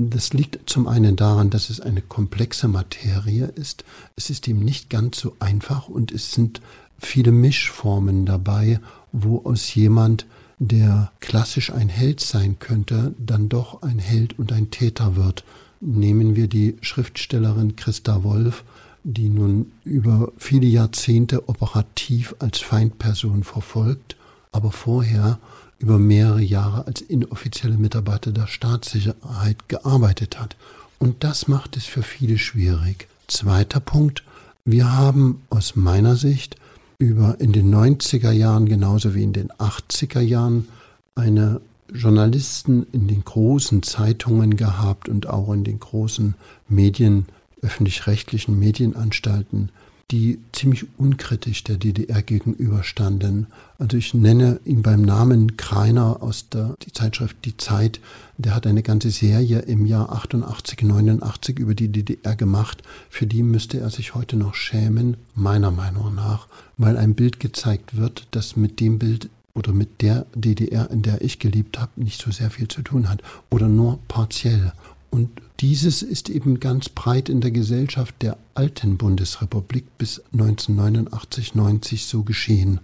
Das liegt zum einen daran, dass es eine komplexe Materie ist. Es ist ihm nicht ganz so einfach und es sind viele Mischformen dabei, wo aus jemand, der klassisch ein Held sein könnte, dann doch ein Held und ein Täter wird. Nehmen wir die Schriftstellerin Christa Wolf, die nun über viele Jahrzehnte operativ als Feindperson verfolgt, aber vorher über mehrere Jahre als inoffizielle Mitarbeiter der Staatssicherheit gearbeitet hat. Und das macht es für viele schwierig. Zweiter Punkt, wir haben aus meiner Sicht über in den 90er Jahren genauso wie in den 80er Jahren eine Journalisten in den großen Zeitungen gehabt und auch in den großen Medien, öffentlich-rechtlichen Medienanstalten, die ziemlich unkritisch der DDR gegenüberstanden. Also ich nenne ihn beim Namen Kreiner aus der die Zeitschrift Die Zeit. Der hat eine ganze Serie im Jahr 88, 89 über die DDR gemacht. Für die müsste er sich heute noch schämen, meiner Meinung nach, weil ein Bild gezeigt wird, das mit dem Bild oder mit der DDR, in der ich gelebt habe, nicht so sehr viel zu tun hat oder nur partiell. Und dieses ist eben ganz breit in der Gesellschaft der alten Bundesrepublik bis 1989, 90 so geschehen.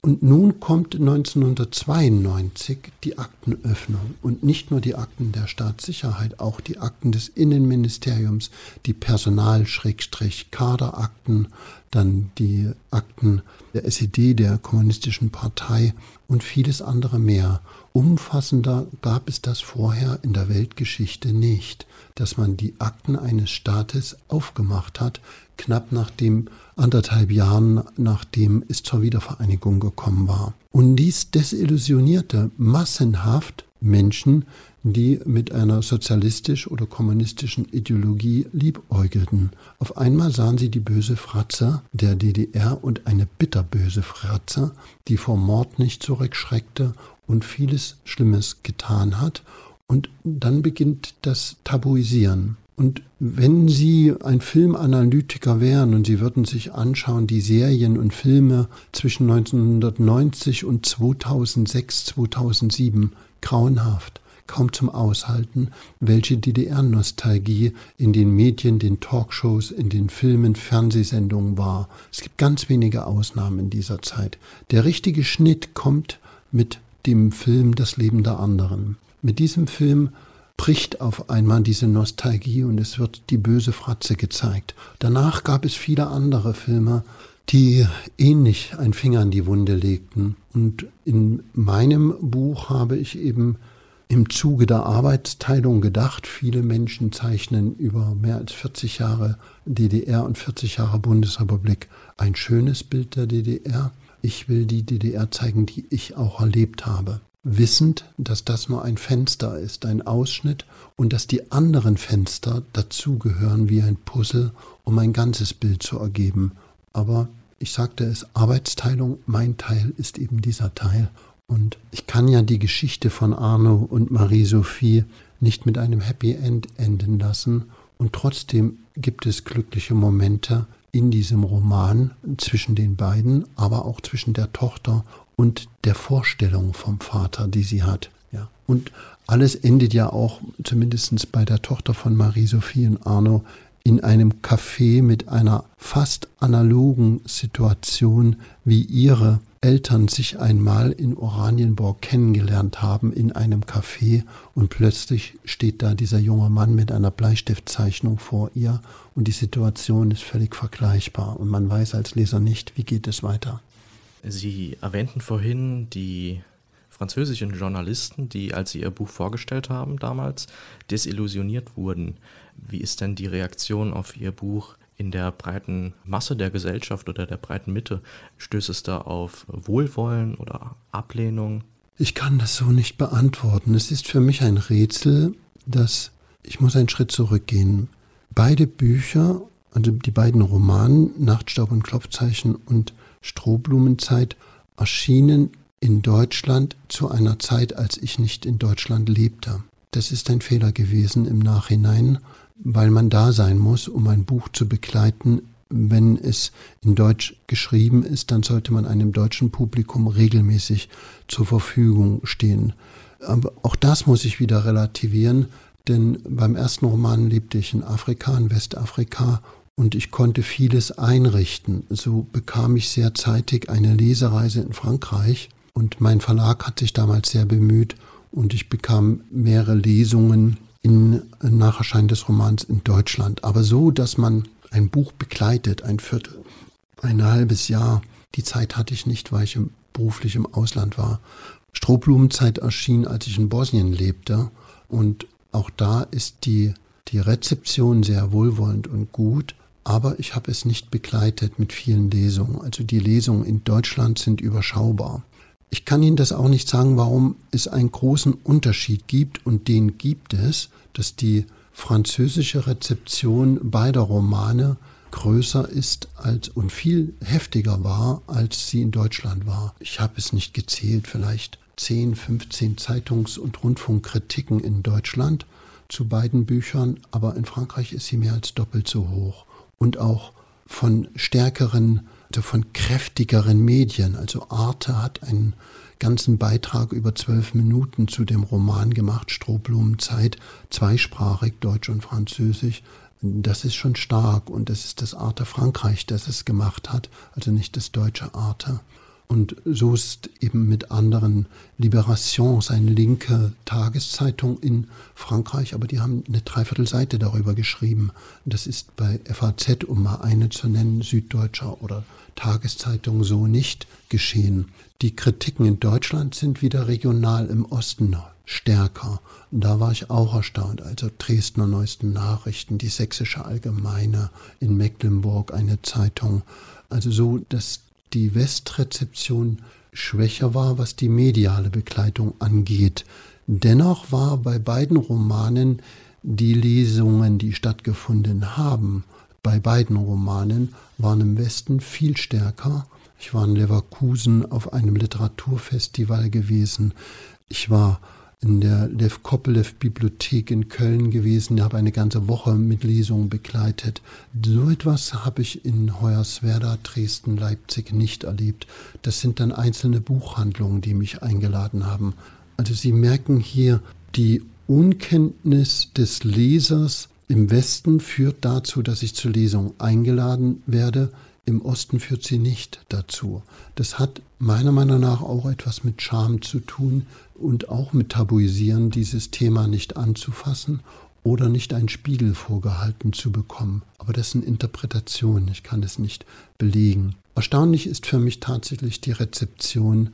Und nun kommt 1992 die Aktenöffnung und nicht nur die Akten der Staatssicherheit, auch die Akten des Innenministeriums, die Personal-Kaderakten, dann die Akten der SED, der Kommunistischen Partei und vieles andere mehr. Umfassender gab es das vorher in der Weltgeschichte nicht, dass man die Akten eines Staates aufgemacht hat, knapp nach dem anderthalb Jahren, nachdem es zur Wiedervereinigung gekommen war. Und dies desillusionierte massenhaft Menschen, die mit einer sozialistisch oder kommunistischen Ideologie liebäugelten. Auf einmal sahen sie die böse Fratze der DDR und eine bitterböse Fratze, die vor Mord nicht zurückschreckte und vieles Schlimmes getan hat. Und dann beginnt das Tabuisieren. Und wenn Sie ein Filmanalytiker wären und Sie würden sich anschauen, die Serien und Filme zwischen 1990 und 2006, 2007, grauenhaft, kaum zum Aushalten, welche DDR-Nostalgie in den Medien, den Talkshows, in den Filmen, Fernsehsendungen war. Es gibt ganz wenige Ausnahmen in dieser Zeit. Der richtige Schnitt kommt mit dem Film Das Leben der anderen. Mit diesem Film bricht auf einmal diese Nostalgie und es wird die böse Fratze gezeigt. Danach gab es viele andere Filme, die ähnlich einen Finger in die Wunde legten. Und in meinem Buch habe ich eben im Zuge der Arbeitsteilung gedacht, viele Menschen zeichnen über mehr als 40 Jahre DDR und 40 Jahre Bundesrepublik ein schönes Bild der DDR. Ich will die DDR zeigen, die ich auch erlebt habe. Wissend, dass das nur ein Fenster ist, ein Ausschnitt und dass die anderen Fenster dazugehören wie ein Puzzle, um ein ganzes Bild zu ergeben. Aber ich sagte es, Arbeitsteilung, mein Teil ist eben dieser Teil. Und ich kann ja die Geschichte von Arno und Marie-Sophie nicht mit einem Happy End enden lassen. Und trotzdem gibt es glückliche Momente, in diesem Roman zwischen den beiden, aber auch zwischen der Tochter und der Vorstellung vom Vater, die sie hat. Ja. Und alles endet ja auch, zumindest bei der Tochter von Marie-Sophie und Arno, in einem Café mit einer fast analogen Situation, wie ihre Eltern sich einmal in Oranienburg kennengelernt haben in einem Café und plötzlich steht da dieser junge Mann mit einer Bleistiftzeichnung vor ihr und die Situation ist völlig vergleichbar und man weiß als Leser nicht, wie geht es weiter. Sie erwähnten vorhin die französischen Journalisten, die, als sie ihr Buch vorgestellt haben damals, desillusioniert wurden. Wie ist denn die Reaktion auf Ihr Buch in der breiten Masse der Gesellschaft oder der breiten Mitte? Stößt es da auf Wohlwollen oder Ablehnung? Ich kann das so nicht beantworten. Es ist für mich ein Rätsel, dass ich muss einen Schritt zurückgehen. Beide Bücher, also die beiden Romanen Nachtstaub und Klopfzeichen und Strohblumenzeit, erschienen in Deutschland zu einer Zeit, als ich nicht in Deutschland lebte. Das ist ein Fehler gewesen im Nachhinein, weil man da sein muss, um ein Buch zu begleiten. Wenn es in Deutsch geschrieben ist, dann sollte man einem deutschen Publikum regelmäßig zur Verfügung stehen. Aber auch das muss ich wieder relativieren, denn beim ersten Roman lebte ich in Afrika, in Westafrika, und ich konnte vieles einrichten. So bekam ich sehr zeitig eine Lesereise in Frankreich und mein Verlag hat sich damals sehr bemüht und ich bekam mehrere Lesungen in Nacherschein des Romans in Deutschland. Aber so, dass man ein Buch begleitet, ein Viertel, ein halbes Jahr, die Zeit hatte ich nicht, weil ich beruflich im Ausland war. Strohblumenzeit erschien, als ich in Bosnien lebte und auch da ist die, die Rezeption sehr wohlwollend und gut aber ich habe es nicht begleitet mit vielen Lesungen. Also die Lesungen in Deutschland sind überschaubar. Ich kann Ihnen das auch nicht sagen, warum es einen großen Unterschied gibt und den gibt es, dass die französische Rezeption beider Romane größer ist als und viel heftiger war, als sie in Deutschland war. Ich habe es nicht gezählt, vielleicht 10, 15 Zeitungs- und Rundfunkkritiken in Deutschland zu beiden Büchern, aber in Frankreich ist sie mehr als doppelt so hoch und auch von stärkeren, also von kräftigeren Medien. Also Arte hat einen ganzen Beitrag über zwölf Minuten zu dem Roman gemacht, Strohblumenzeit, zweisprachig, Deutsch und Französisch. Das ist schon stark und das ist das Arte Frankreich, das es gemacht hat, also nicht das deutsche Arte. Und so ist eben mit anderen Liberations, eine linke Tageszeitung in Frankreich, aber die haben eine Dreiviertelseite darüber geschrieben. Das ist bei FAZ, um mal eine zu nennen, Süddeutscher oder Tageszeitung so nicht geschehen. Die Kritiken in Deutschland sind wieder regional im Osten stärker. Und da war ich auch erstaunt. Also Dresdner Neuesten Nachrichten, die Sächsische Allgemeine in Mecklenburg, eine Zeitung. Also so, dass die Westrezeption schwächer war, was die mediale Begleitung angeht. Dennoch war bei beiden Romanen die Lesungen, die stattgefunden haben, bei beiden Romanen waren im Westen viel stärker. Ich war in Leverkusen auf einem Literaturfestival gewesen. Ich war in der Lev Kopelev Bibliothek in Köln gewesen, habe eine ganze Woche mit Lesungen begleitet. So etwas habe ich in Hoyerswerda, Dresden, Leipzig nicht erlebt. Das sind dann einzelne Buchhandlungen, die mich eingeladen haben. Also Sie merken hier, die Unkenntnis des Lesers im Westen führt dazu, dass ich zur Lesung eingeladen werde. Im Osten führt sie nicht dazu. Das hat meiner Meinung nach auch etwas mit Scham zu tun und auch mit Tabuisieren, dieses Thema nicht anzufassen oder nicht einen Spiegel vorgehalten zu bekommen. Aber das sind Interpretationen, ich kann es nicht belegen. Erstaunlich ist für mich tatsächlich die Rezeption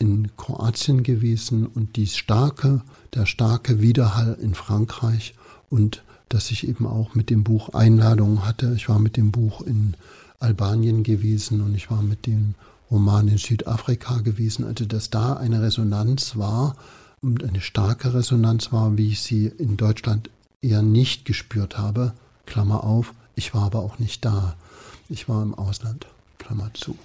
in Kroatien gewesen und die starke, der starke Widerhall in Frankreich und dass ich eben auch mit dem Buch Einladungen hatte. Ich war mit dem Buch in Albanien gewesen und ich war mit dem Roman in Südafrika gewesen. Also dass da eine Resonanz war und eine starke Resonanz war, wie ich sie in Deutschland eher nicht gespürt habe. Klammer auf, ich war aber auch nicht da. Ich war im Ausland. Klammer zu.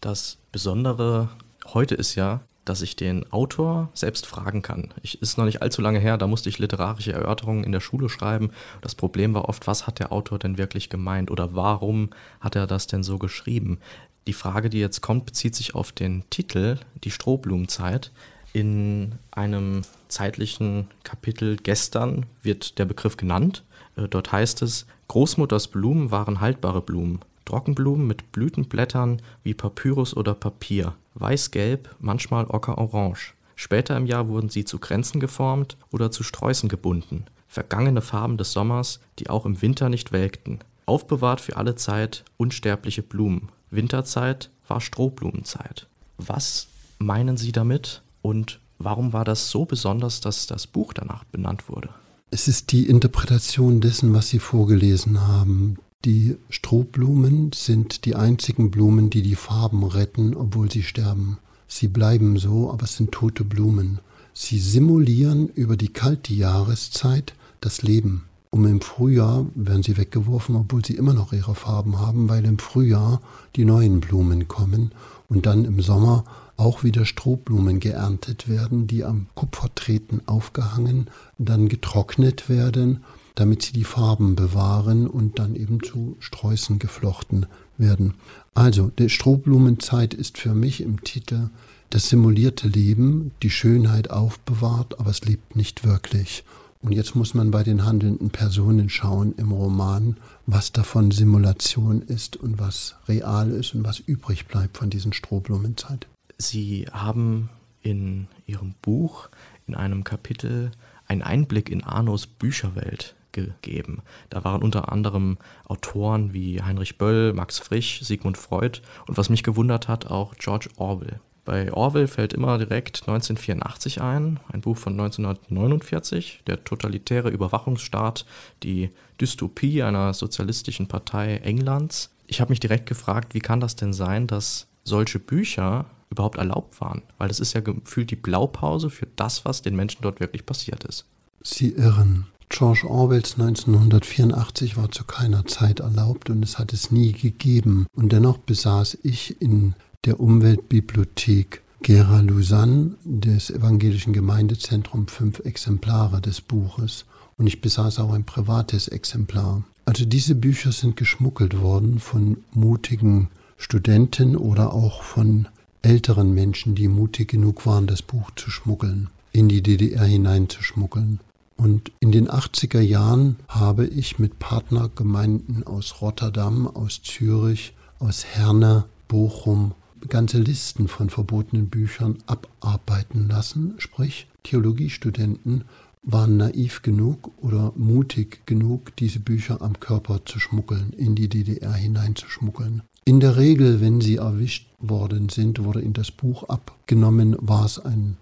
Das Besondere heute ist ja, dass ich den Autor selbst fragen kann. Ich ist noch nicht allzu lange her, da musste ich literarische Erörterungen in der Schule schreiben. Das Problem war oft, was hat der Autor denn wirklich gemeint oder warum hat er das denn so geschrieben? Die Frage, die jetzt kommt, bezieht sich auf den Titel Die Strohblumenzeit. In einem zeitlichen Kapitel gestern wird der Begriff genannt. Äh, dort heißt es, Großmutters Blumen waren haltbare Blumen. Trockenblumen mit Blütenblättern wie Papyrus oder Papier, weiß-gelb, manchmal ocker-orange. Später im Jahr wurden sie zu Kränzen geformt oder zu Sträußen gebunden. Vergangene Farben des Sommers, die auch im Winter nicht welkten. Aufbewahrt für alle Zeit unsterbliche Blumen. Winterzeit war Strohblumenzeit. Was meinen Sie damit und warum war das so besonders, dass das Buch danach benannt wurde? Es ist die Interpretation dessen, was Sie vorgelesen haben. Die Strohblumen sind die einzigen Blumen, die die Farben retten, obwohl sie sterben. Sie bleiben so, aber es sind tote Blumen. Sie simulieren über die kalte Jahreszeit das Leben. Um im Frühjahr werden sie weggeworfen, obwohl sie immer noch ihre Farben haben, weil im Frühjahr die neuen Blumen kommen und dann im Sommer auch wieder Strohblumen geerntet werden, die am Kupfertreten aufgehangen, dann getrocknet werden, damit sie die Farben bewahren und dann eben zu Sträußen geflochten werden. Also, die Strohblumenzeit ist für mich im Titel das simulierte Leben, die Schönheit aufbewahrt, aber es lebt nicht wirklich. Und jetzt muss man bei den handelnden Personen schauen im Roman, was davon Simulation ist und was real ist und was übrig bleibt von diesen Strohblumenzeit. Sie haben in Ihrem Buch in einem Kapitel einen Einblick in Arnos Bücherwelt gegeben. Da waren unter anderem Autoren wie Heinrich Böll, Max Frisch, Sigmund Freud und was mich gewundert hat, auch George Orwell. Bei Orwell fällt immer direkt 1984 ein, ein Buch von 1949, der totalitäre Überwachungsstaat, die Dystopie einer sozialistischen Partei Englands. Ich habe mich direkt gefragt, wie kann das denn sein, dass solche Bücher überhaupt erlaubt waren? Weil das ist ja gefühlt die Blaupause für das, was den Menschen dort wirklich passiert ist. Sie irren. George Orwells 1984 war zu keiner Zeit erlaubt und es hat es nie gegeben. Und dennoch besaß ich in der Umweltbibliothek Gera Lausanne des Evangelischen Gemeindezentrums fünf Exemplare des Buches und ich besaß auch ein privates Exemplar. Also diese Bücher sind geschmuggelt worden von mutigen Studenten oder auch von älteren Menschen, die mutig genug waren, das Buch zu schmuggeln, in die DDR hineinzuschmuggeln. Und in den 80er Jahren habe ich mit Partnergemeinden aus Rotterdam, aus Zürich, aus Herne, Bochum ganze Listen von verbotenen Büchern abarbeiten lassen, sprich Theologiestudenten waren naiv genug oder mutig genug, diese Bücher am Körper zu schmuggeln, in die DDR hineinzuschmuggeln. In der Regel, wenn sie erwischt worden sind, wurde ihnen das Buch abgenommen, war es ein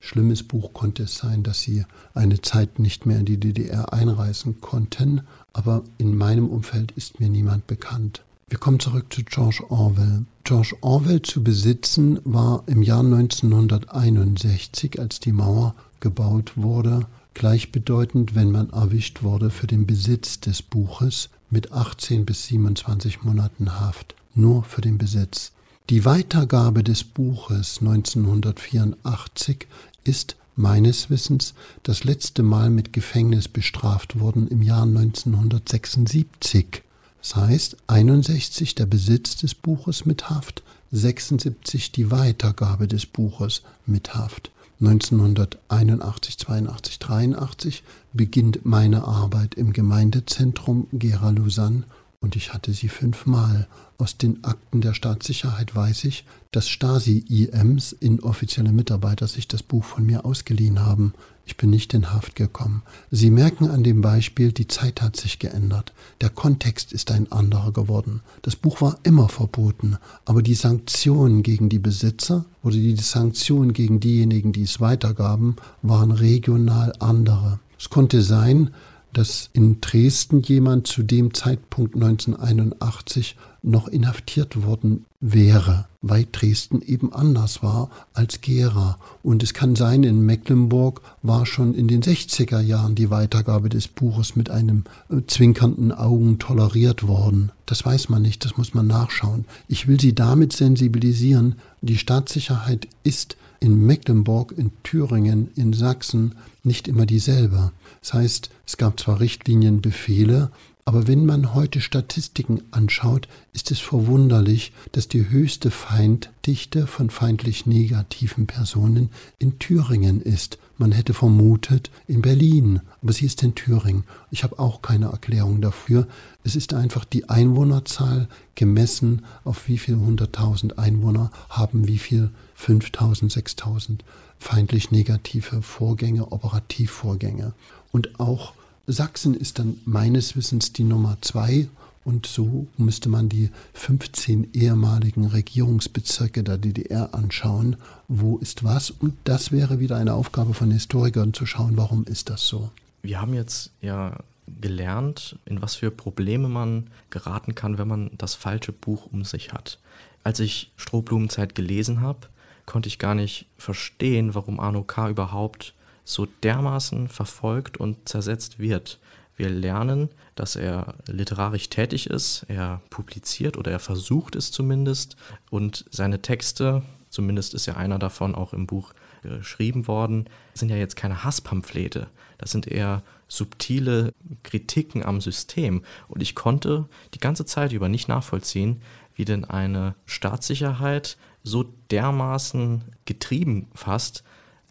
schlimmes Buch, konnte es sein, dass sie eine Zeit nicht mehr in die DDR einreisen konnten, aber in meinem Umfeld ist mir niemand bekannt. Wir kommen zurück zu George Orwell. George Orwell zu besitzen war im Jahr 1961, als die Mauer gebaut wurde, gleichbedeutend, wenn man erwischt wurde für den Besitz des Buches mit 18 bis 27 Monaten Haft. Nur für den Besitz. Die Weitergabe des Buches 1984 ist meines Wissens das letzte Mal mit Gefängnis bestraft worden im Jahr 1976. Das heißt 61 der Besitz des Buches mit Haft, 76 die Weitergabe des Buches mit Haft. 1981, 82, 83 beginnt meine Arbeit im Gemeindezentrum Gera Lausanne und ich hatte sie fünfmal. Aus den Akten der Staatssicherheit weiß ich, dass Stasi-IMs, inoffizielle Mitarbeiter, sich das Buch von mir ausgeliehen haben. Ich bin nicht in Haft gekommen. Sie merken an dem Beispiel, die Zeit hat sich geändert. Der Kontext ist ein anderer geworden. Das Buch war immer verboten, aber die Sanktionen gegen die Besitzer oder die Sanktionen gegen diejenigen, die es weitergaben, waren regional andere. Es konnte sein, dass in Dresden jemand zu dem Zeitpunkt 1981 noch inhaftiert worden wäre, weil Dresden eben anders war als Gera. Und es kann sein, in Mecklenburg war schon in den 60er Jahren die Weitergabe des Buches mit einem äh, zwinkernden Augen toleriert worden. Das weiß man nicht, das muss man nachschauen. Ich will Sie damit sensibilisieren, die Staatssicherheit ist in Mecklenburg, in Thüringen, in Sachsen nicht immer dieselbe. Das heißt, es gab zwar Richtlinien, Befehle, aber wenn man heute Statistiken anschaut, ist es verwunderlich, dass die höchste Feinddichte von feindlich negativen Personen in Thüringen ist. Man hätte vermutet in Berlin, aber sie ist in Thüringen. Ich habe auch keine Erklärung dafür. Es ist einfach die Einwohnerzahl gemessen, auf wie viele hunderttausend Einwohner haben wie viel 5000, 6000 feindlich negative Vorgänge, Operativvorgänge. Und auch Sachsen ist dann meines Wissens die Nummer zwei und so müsste man die 15 ehemaligen Regierungsbezirke der DDR anschauen. Wo ist was? Und das wäre wieder eine Aufgabe von Historikern zu schauen, warum ist das so. Wir haben jetzt ja gelernt, in was für Probleme man geraten kann, wenn man das falsche Buch um sich hat. Als ich Strohblumenzeit gelesen habe, konnte ich gar nicht verstehen, warum Arno K. überhaupt so dermaßen verfolgt und zersetzt wird. Wir lernen, dass er literarisch tätig ist, er publiziert oder er versucht es zumindest und seine Texte zumindest ist ja einer davon auch im Buch geschrieben worden, sind ja jetzt keine Hasspamphlete. Das sind eher subtile Kritiken am System. Und ich konnte die ganze Zeit über nicht nachvollziehen, wie denn eine Staatssicherheit so dermaßen getrieben fast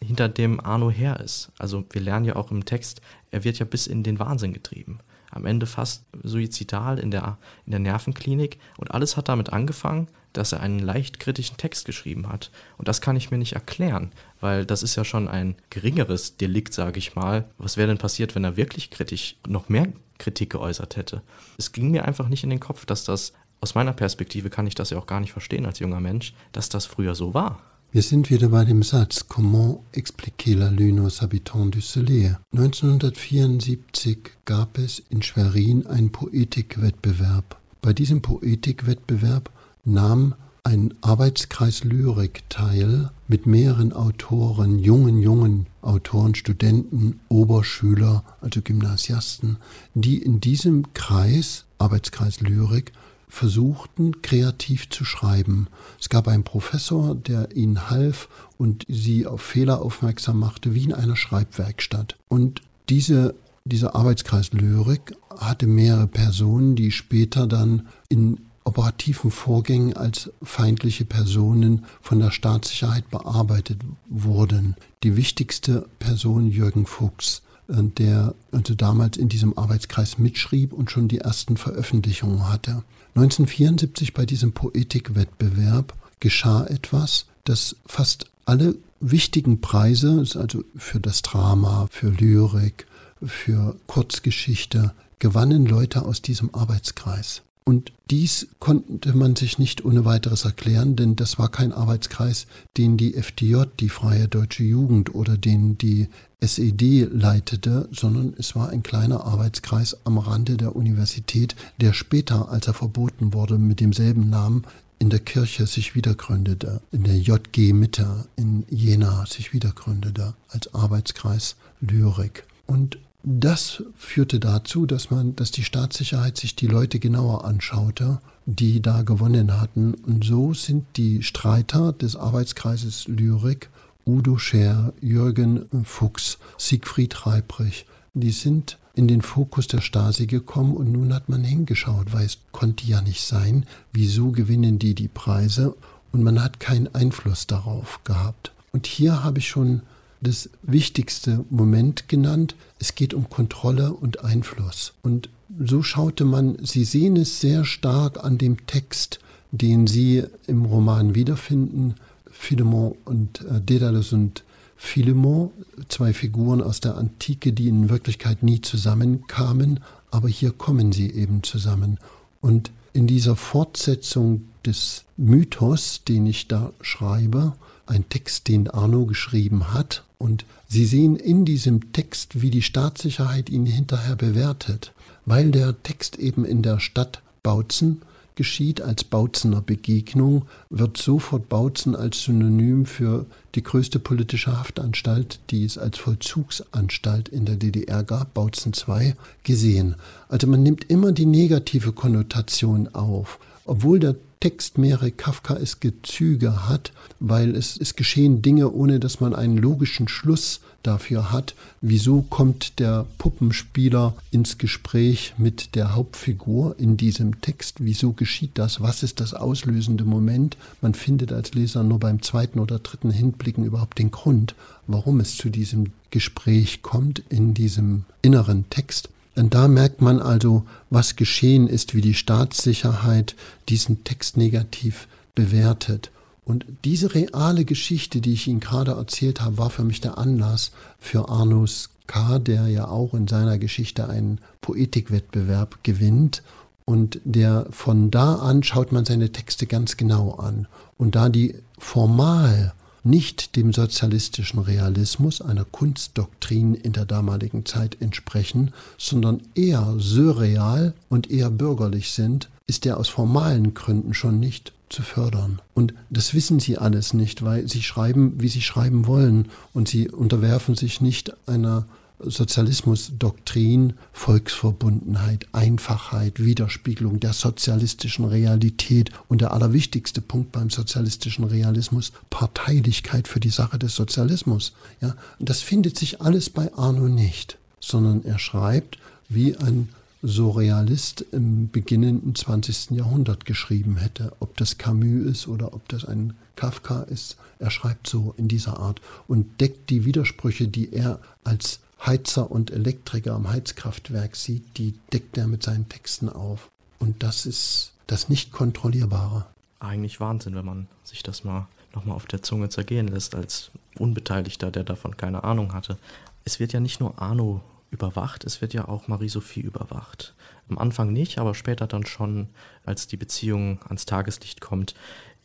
hinter dem Arno her ist. Also wir lernen ja auch im Text, er wird ja bis in den Wahnsinn getrieben. Am Ende fast suizidal in der, in der Nervenklinik. Und alles hat damit angefangen, dass er einen leicht kritischen Text geschrieben hat. Und das kann ich mir nicht erklären, weil das ist ja schon ein geringeres Delikt, sage ich mal. Was wäre denn passiert, wenn er wirklich kritisch noch mehr Kritik geäußert hätte? Es ging mir einfach nicht in den Kopf, dass das, aus meiner Perspektive kann ich das ja auch gar nicht verstehen als junger Mensch, dass das früher so war. Wir sind wieder bei dem Satz Comment expliquer la lune aux habitants du Soleil? 1974 gab es in Schwerin einen Poetikwettbewerb. Bei diesem Poetikwettbewerb nahm ein Arbeitskreis Lyrik teil mit mehreren Autoren, jungen, jungen Autoren, Studenten, Oberschüler, also Gymnasiasten, die in diesem Kreis, Arbeitskreis Lyrik, versuchten, kreativ zu schreiben. Es gab einen Professor, der ihnen half und sie auf Fehler aufmerksam machte, wie in einer Schreibwerkstatt. Und diese, dieser Arbeitskreis Lyrik hatte mehrere Personen, die später dann in operativen Vorgängen als feindliche Personen von der Staatssicherheit bearbeitet wurden. Die wichtigste Person Jürgen Fuchs, äh, der also damals in diesem Arbeitskreis mitschrieb und schon die ersten Veröffentlichungen hatte. 1974 bei diesem Poetikwettbewerb geschah etwas, das fast alle wichtigen Preise, also für das Drama, für Lyrik, für Kurzgeschichte, gewannen Leute aus diesem Arbeitskreis. Und dies konnte man sich nicht ohne weiteres erklären, denn das war kein Arbeitskreis, den die FDJ, die Freie Deutsche Jugend oder den die SED leitete, sondern es war ein kleiner Arbeitskreis am Rande der Universität, der später, als er verboten wurde, mit demselben Namen in der Kirche sich wiedergründete, in der JG Mitte in Jena sich wiedergründete als Arbeitskreis Lyrik. Und das führte dazu, dass man, dass die Staatssicherheit sich die Leute genauer anschaute, die da gewonnen hatten. Und so sind die Streiter des Arbeitskreises Lyrik, Udo Scher, Jürgen Fuchs, Siegfried Reibrich, die sind in den Fokus der Stasi gekommen und nun hat man hingeschaut, weil es konnte ja nicht sein, wieso gewinnen die die Preise und man hat keinen Einfluss darauf gehabt. Und hier habe ich schon das wichtigste Moment genannt. Es geht um Kontrolle und Einfluss. Und so schaute man, Sie sehen es sehr stark an dem Text, den Sie im Roman wiederfinden. Philemon und äh, Daedalus und Philemon, zwei Figuren aus der Antike, die in Wirklichkeit nie zusammenkamen, aber hier kommen sie eben zusammen. Und in dieser Fortsetzung des Mythos, den ich da schreibe, ein Text, den Arno geschrieben hat, und Sie sehen in diesem Text, wie die Staatssicherheit ihn hinterher bewertet, weil der Text eben in der Stadt Bautzen geschieht als Bautzener Begegnung, wird sofort Bautzen als Synonym für die größte politische Haftanstalt, die es als Vollzugsanstalt in der DDR gab, Bautzen II, gesehen. Also man nimmt immer die negative Konnotation auf, obwohl der Text mehrere Kafkaeske Züge hat, weil es, es geschehen Dinge, ohne dass man einen logischen Schluss dafür hat, wieso kommt der Puppenspieler ins Gespräch mit der Hauptfigur in diesem Text, wieso geschieht das, was ist das auslösende Moment. Man findet als Leser nur beim zweiten oder dritten Hinblicken überhaupt den Grund, warum es zu diesem Gespräch kommt in diesem inneren Text. Und da merkt man also, was geschehen ist, wie die Staatssicherheit diesen Text negativ bewertet. Und diese reale Geschichte, die ich Ihnen gerade erzählt habe, war für mich der Anlass für Arnus K., der ja auch in seiner Geschichte einen Poetikwettbewerb gewinnt. Und der von da an schaut man seine Texte ganz genau an. Und da die formal nicht dem sozialistischen Realismus, einer Kunstdoktrin in der damaligen Zeit entsprechen, sondern eher surreal und eher bürgerlich sind, ist er aus formalen Gründen schon nicht zu fördern. Und das wissen sie alles nicht, weil sie schreiben, wie sie schreiben wollen und sie unterwerfen sich nicht einer Sozialismusdoktrin Volksverbundenheit, Einfachheit, Widerspiegelung der sozialistischen Realität und der allerwichtigste Punkt beim sozialistischen Realismus, Parteilichkeit für die Sache des Sozialismus. Ja, und das findet sich alles bei Arno nicht, sondern er schreibt wie ein Surrealist im beginnenden 20. Jahrhundert geschrieben hätte. Ob das Camus ist oder ob das ein Kafka ist, er schreibt so in dieser Art und deckt die Widersprüche, die er als Heizer und Elektriker am Heizkraftwerk sieht, die deckt er mit seinen Texten auf. Und das ist das nicht kontrollierbare. Eigentlich Wahnsinn, wenn man sich das mal nochmal auf der Zunge zergehen lässt, als Unbeteiligter, der davon keine Ahnung hatte. Es wird ja nicht nur Arno überwacht, es wird ja auch Marie-Sophie überwacht. Am Anfang nicht, aber später dann schon, als die Beziehung ans Tageslicht kommt.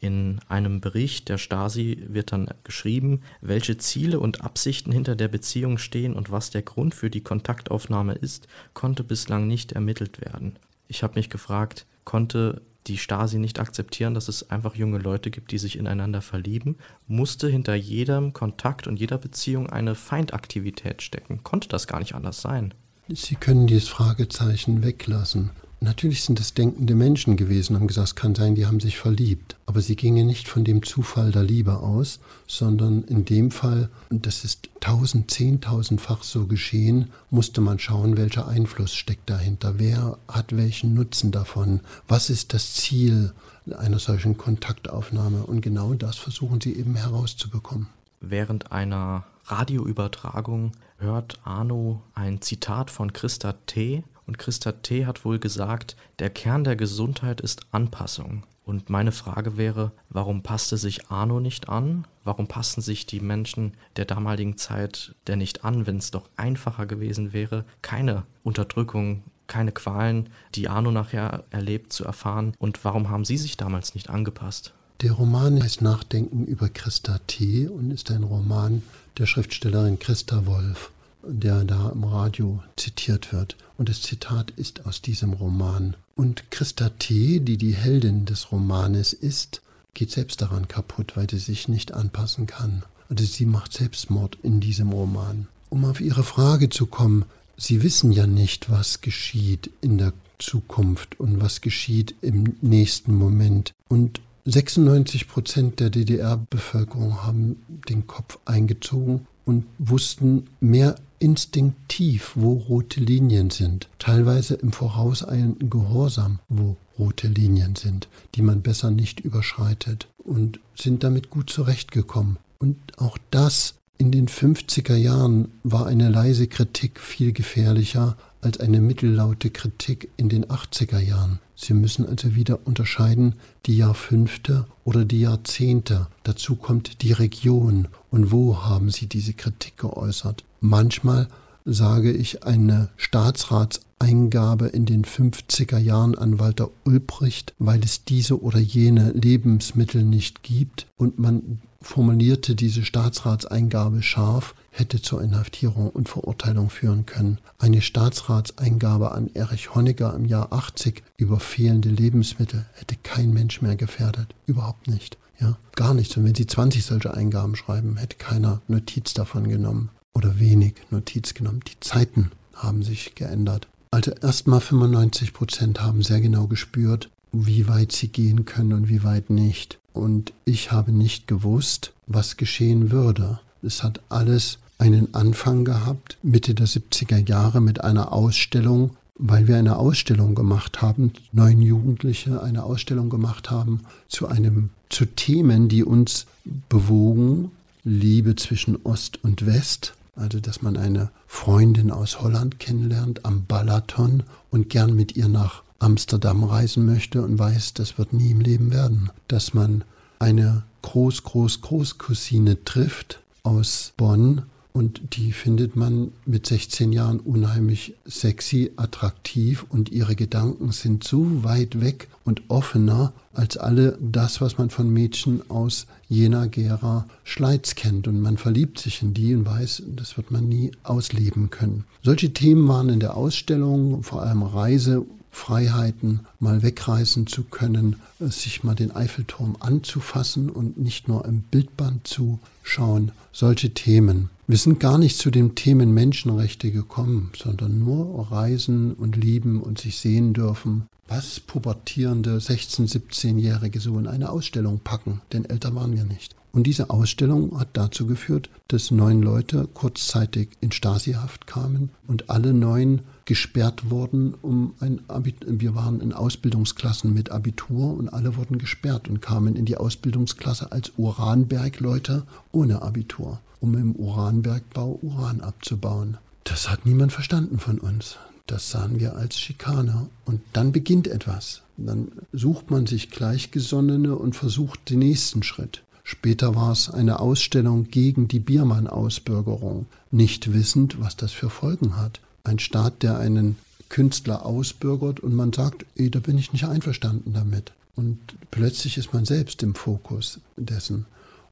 In einem Bericht der Stasi wird dann geschrieben, welche Ziele und Absichten hinter der Beziehung stehen und was der Grund für die Kontaktaufnahme ist, konnte bislang nicht ermittelt werden. Ich habe mich gefragt, konnte die Stasi nicht akzeptieren, dass es einfach junge Leute gibt, die sich ineinander verlieben, musste hinter jedem Kontakt und jeder Beziehung eine Feindaktivität stecken. Konnte das gar nicht anders sein. Sie können dieses Fragezeichen weglassen. Natürlich sind es denkende Menschen gewesen, haben gesagt, es kann sein, die haben sich verliebt. Aber sie gingen nicht von dem Zufall der Liebe aus, sondern in dem Fall, und das ist tausend, zehntausendfach so geschehen, musste man schauen, welcher Einfluss steckt dahinter. Wer hat welchen Nutzen davon? Was ist das Ziel einer solchen Kontaktaufnahme? Und genau das versuchen sie eben herauszubekommen. Während einer Radioübertragung hört Arno ein Zitat von Christa T., und Christa T. hat wohl gesagt, der Kern der Gesundheit ist Anpassung. Und meine Frage wäre, warum passte sich Arno nicht an? Warum passten sich die Menschen der damaligen Zeit der nicht an, wenn es doch einfacher gewesen wäre, keine Unterdrückung, keine Qualen, die Arno nachher erlebt, zu erfahren? Und warum haben sie sich damals nicht angepasst? Der Roman heißt Nachdenken über Christa T. und ist ein Roman der Schriftstellerin Christa Wolf der da im Radio zitiert wird. Und das Zitat ist aus diesem Roman. Und Christa T., die die Heldin des Romanes ist, geht selbst daran kaputt, weil sie sich nicht anpassen kann. Also sie macht Selbstmord in diesem Roman. Um auf Ihre Frage zu kommen, Sie wissen ja nicht, was geschieht in der Zukunft und was geschieht im nächsten Moment. Und 96 Prozent der DDR-Bevölkerung haben den Kopf eingezogen und wussten mehr instinktiv, wo rote Linien sind, teilweise im vorauseilenden Gehorsam, wo rote Linien sind, die man besser nicht überschreitet und sind damit gut zurechtgekommen. Und auch das in den 50er Jahren war eine leise Kritik viel gefährlicher als eine mittellaute Kritik in den 80er Jahren. Sie müssen also wieder unterscheiden die Jahrfünfte oder die Jahrzehnte. Dazu kommt die Region und wo haben Sie diese Kritik geäußert. Manchmal sage ich eine Staatsratseingabe in den 50er Jahren an Walter Ulbricht, weil es diese oder jene Lebensmittel nicht gibt und man formulierte diese Staatsratseingabe scharf, hätte zur Inhaftierung und Verurteilung führen können. Eine Staatsratseingabe an Erich Honecker im Jahr 80 über fehlende Lebensmittel hätte kein Mensch mehr gefährdet. Überhaupt nicht. Ja, gar nichts. Und wenn Sie 20 solche Eingaben schreiben, hätte keiner Notiz davon genommen oder wenig Notiz genommen. Die Zeiten haben sich geändert. Also erstmal 95 Prozent haben sehr genau gespürt, wie weit sie gehen können und wie weit nicht. Und ich habe nicht gewusst, was geschehen würde. Es hat alles einen Anfang gehabt, Mitte der 70er Jahre mit einer Ausstellung, weil wir eine Ausstellung gemacht haben, neun Jugendliche eine Ausstellung gemacht haben zu einem zu Themen, die uns bewogen, Liebe zwischen Ost und West, also dass man eine Freundin aus Holland kennenlernt am Balaton und gern mit ihr nach Amsterdam reisen möchte und weiß, das wird nie im Leben werden, dass man eine Groß-Groß-Großcousine trifft aus Bonn und die findet man mit 16 Jahren unheimlich sexy, attraktiv und ihre Gedanken sind so weit weg und offener als alle das, was man von Mädchen aus Jena, Gera, Schleiz kennt. Und man verliebt sich in die und weiß, das wird man nie ausleben können. Solche Themen waren in der Ausstellung, vor allem Reise, Freiheiten, mal wegreisen zu können, sich mal den Eiffelturm anzufassen und nicht nur im Bildband zu schauen. Solche Themen. Wir sind gar nicht zu den Themen Menschenrechte gekommen, sondern nur reisen und lieben und sich sehen dürfen. Was pubertierende 16-, 17-Jährige so in eine Ausstellung packen, denn älter waren wir nicht. Und diese Ausstellung hat dazu geführt, dass neun Leute kurzzeitig in Stasihaft kamen und alle neun gesperrt wurden, um ein Abitur. Wir waren in Ausbildungsklassen mit Abitur und alle wurden gesperrt und kamen in die Ausbildungsklasse als Uranbergleute ohne Abitur, um im Uranbergbau Uran abzubauen. Das hat niemand verstanden von uns. Das sahen wir als Schikane. Und dann beginnt etwas. Dann sucht man sich Gleichgesonnene und versucht den nächsten Schritt. Später war es eine Ausstellung gegen die Biermann-Ausbürgerung, nicht wissend, was das für Folgen hat. Ein Staat, der einen Künstler ausbürgert und man sagt, ey, da bin ich nicht einverstanden damit. Und plötzlich ist man selbst im Fokus dessen.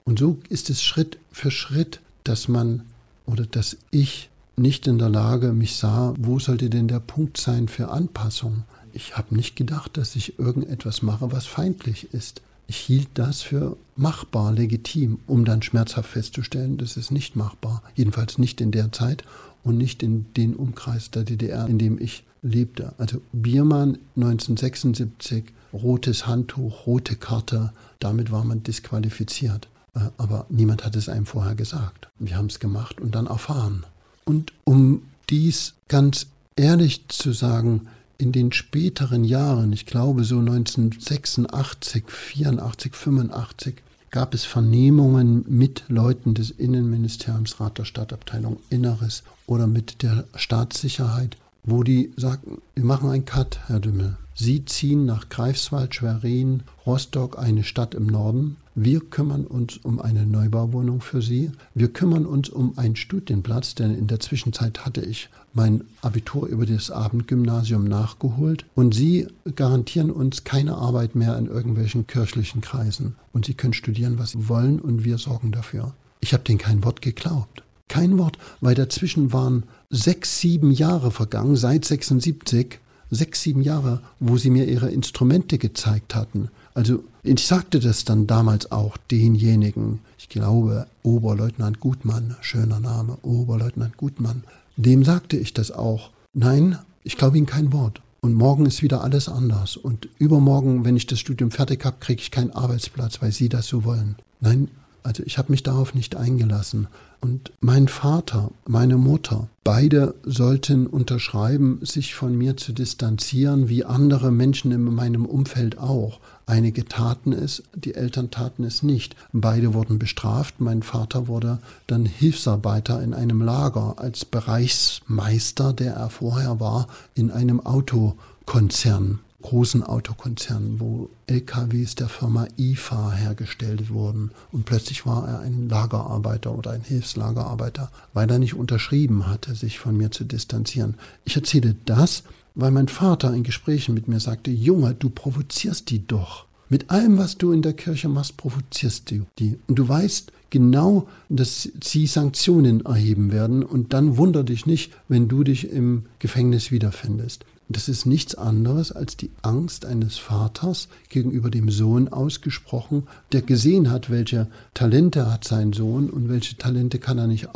Und so ist es Schritt für Schritt, dass man oder dass ich nicht in der Lage mich sah, wo sollte denn der Punkt sein für Anpassung. Ich habe nicht gedacht, dass ich irgendetwas mache, was feindlich ist. Ich hielt das für machbar, legitim, um dann schmerzhaft festzustellen, das ist nicht machbar. Jedenfalls nicht in der Zeit und nicht in den Umkreis der DDR, in dem ich lebte. Also Biermann 1976, rotes Handtuch, rote Karte, damit war man disqualifiziert. Äh, aber niemand hat es einem vorher gesagt. Wir haben es gemacht und dann erfahren. Und um dies ganz ehrlich zu sagen, in den späteren Jahren, ich glaube so 1986, 84, 85, gab es Vernehmungen mit Leuten des Innenministeriums, Rat der Stadtabteilung Inneres oder mit der Staatssicherheit, wo die sagten, wir machen einen Cut, Herr Dümmel. Sie ziehen nach Greifswald, Schwerin, Rostock, eine Stadt im Norden. Wir kümmern uns um eine Neubauwohnung für Sie. Wir kümmern uns um einen Studienplatz, denn in der Zwischenzeit hatte ich mein Abitur über das Abendgymnasium nachgeholt. Und Sie garantieren uns keine Arbeit mehr in irgendwelchen kirchlichen Kreisen. Und Sie können studieren, was Sie wollen, und wir sorgen dafür. Ich habe denen kein Wort geglaubt. Kein Wort, weil dazwischen waren sechs, sieben Jahre vergangen, seit 76 sechs, sieben Jahre, wo sie mir ihre Instrumente gezeigt hatten. Also ich sagte das dann damals auch denjenigen, ich glaube Oberleutnant Gutmann, schöner Name, Oberleutnant Gutmann, dem sagte ich das auch. Nein, ich glaube Ihnen kein Wort. Und morgen ist wieder alles anders. Und übermorgen, wenn ich das Studium fertig habe, kriege ich keinen Arbeitsplatz, weil Sie das so wollen. Nein, also ich habe mich darauf nicht eingelassen. Und mein Vater, meine Mutter, beide sollten unterschreiben, sich von mir zu distanzieren, wie andere Menschen in meinem Umfeld auch. Einige taten es, die Eltern taten es nicht. Beide wurden bestraft. Mein Vater wurde dann Hilfsarbeiter in einem Lager als Bereichsmeister, der er vorher war, in einem Autokonzern großen Autokonzernen, wo LKWs der Firma IFA hergestellt wurden. Und plötzlich war er ein Lagerarbeiter oder ein Hilfslagerarbeiter, weil er nicht unterschrieben hatte, sich von mir zu distanzieren. Ich erzähle das, weil mein Vater in Gesprächen mit mir sagte, Junge, du provozierst die doch. Mit allem, was du in der Kirche machst, provozierst du die. Und du weißt genau, dass sie Sanktionen erheben werden. Und dann wunder dich nicht, wenn du dich im Gefängnis wiederfindest. Das ist nichts anderes als die Angst eines Vaters gegenüber dem Sohn ausgesprochen, der gesehen hat, welche Talente hat sein Sohn und welche Talente kann er nicht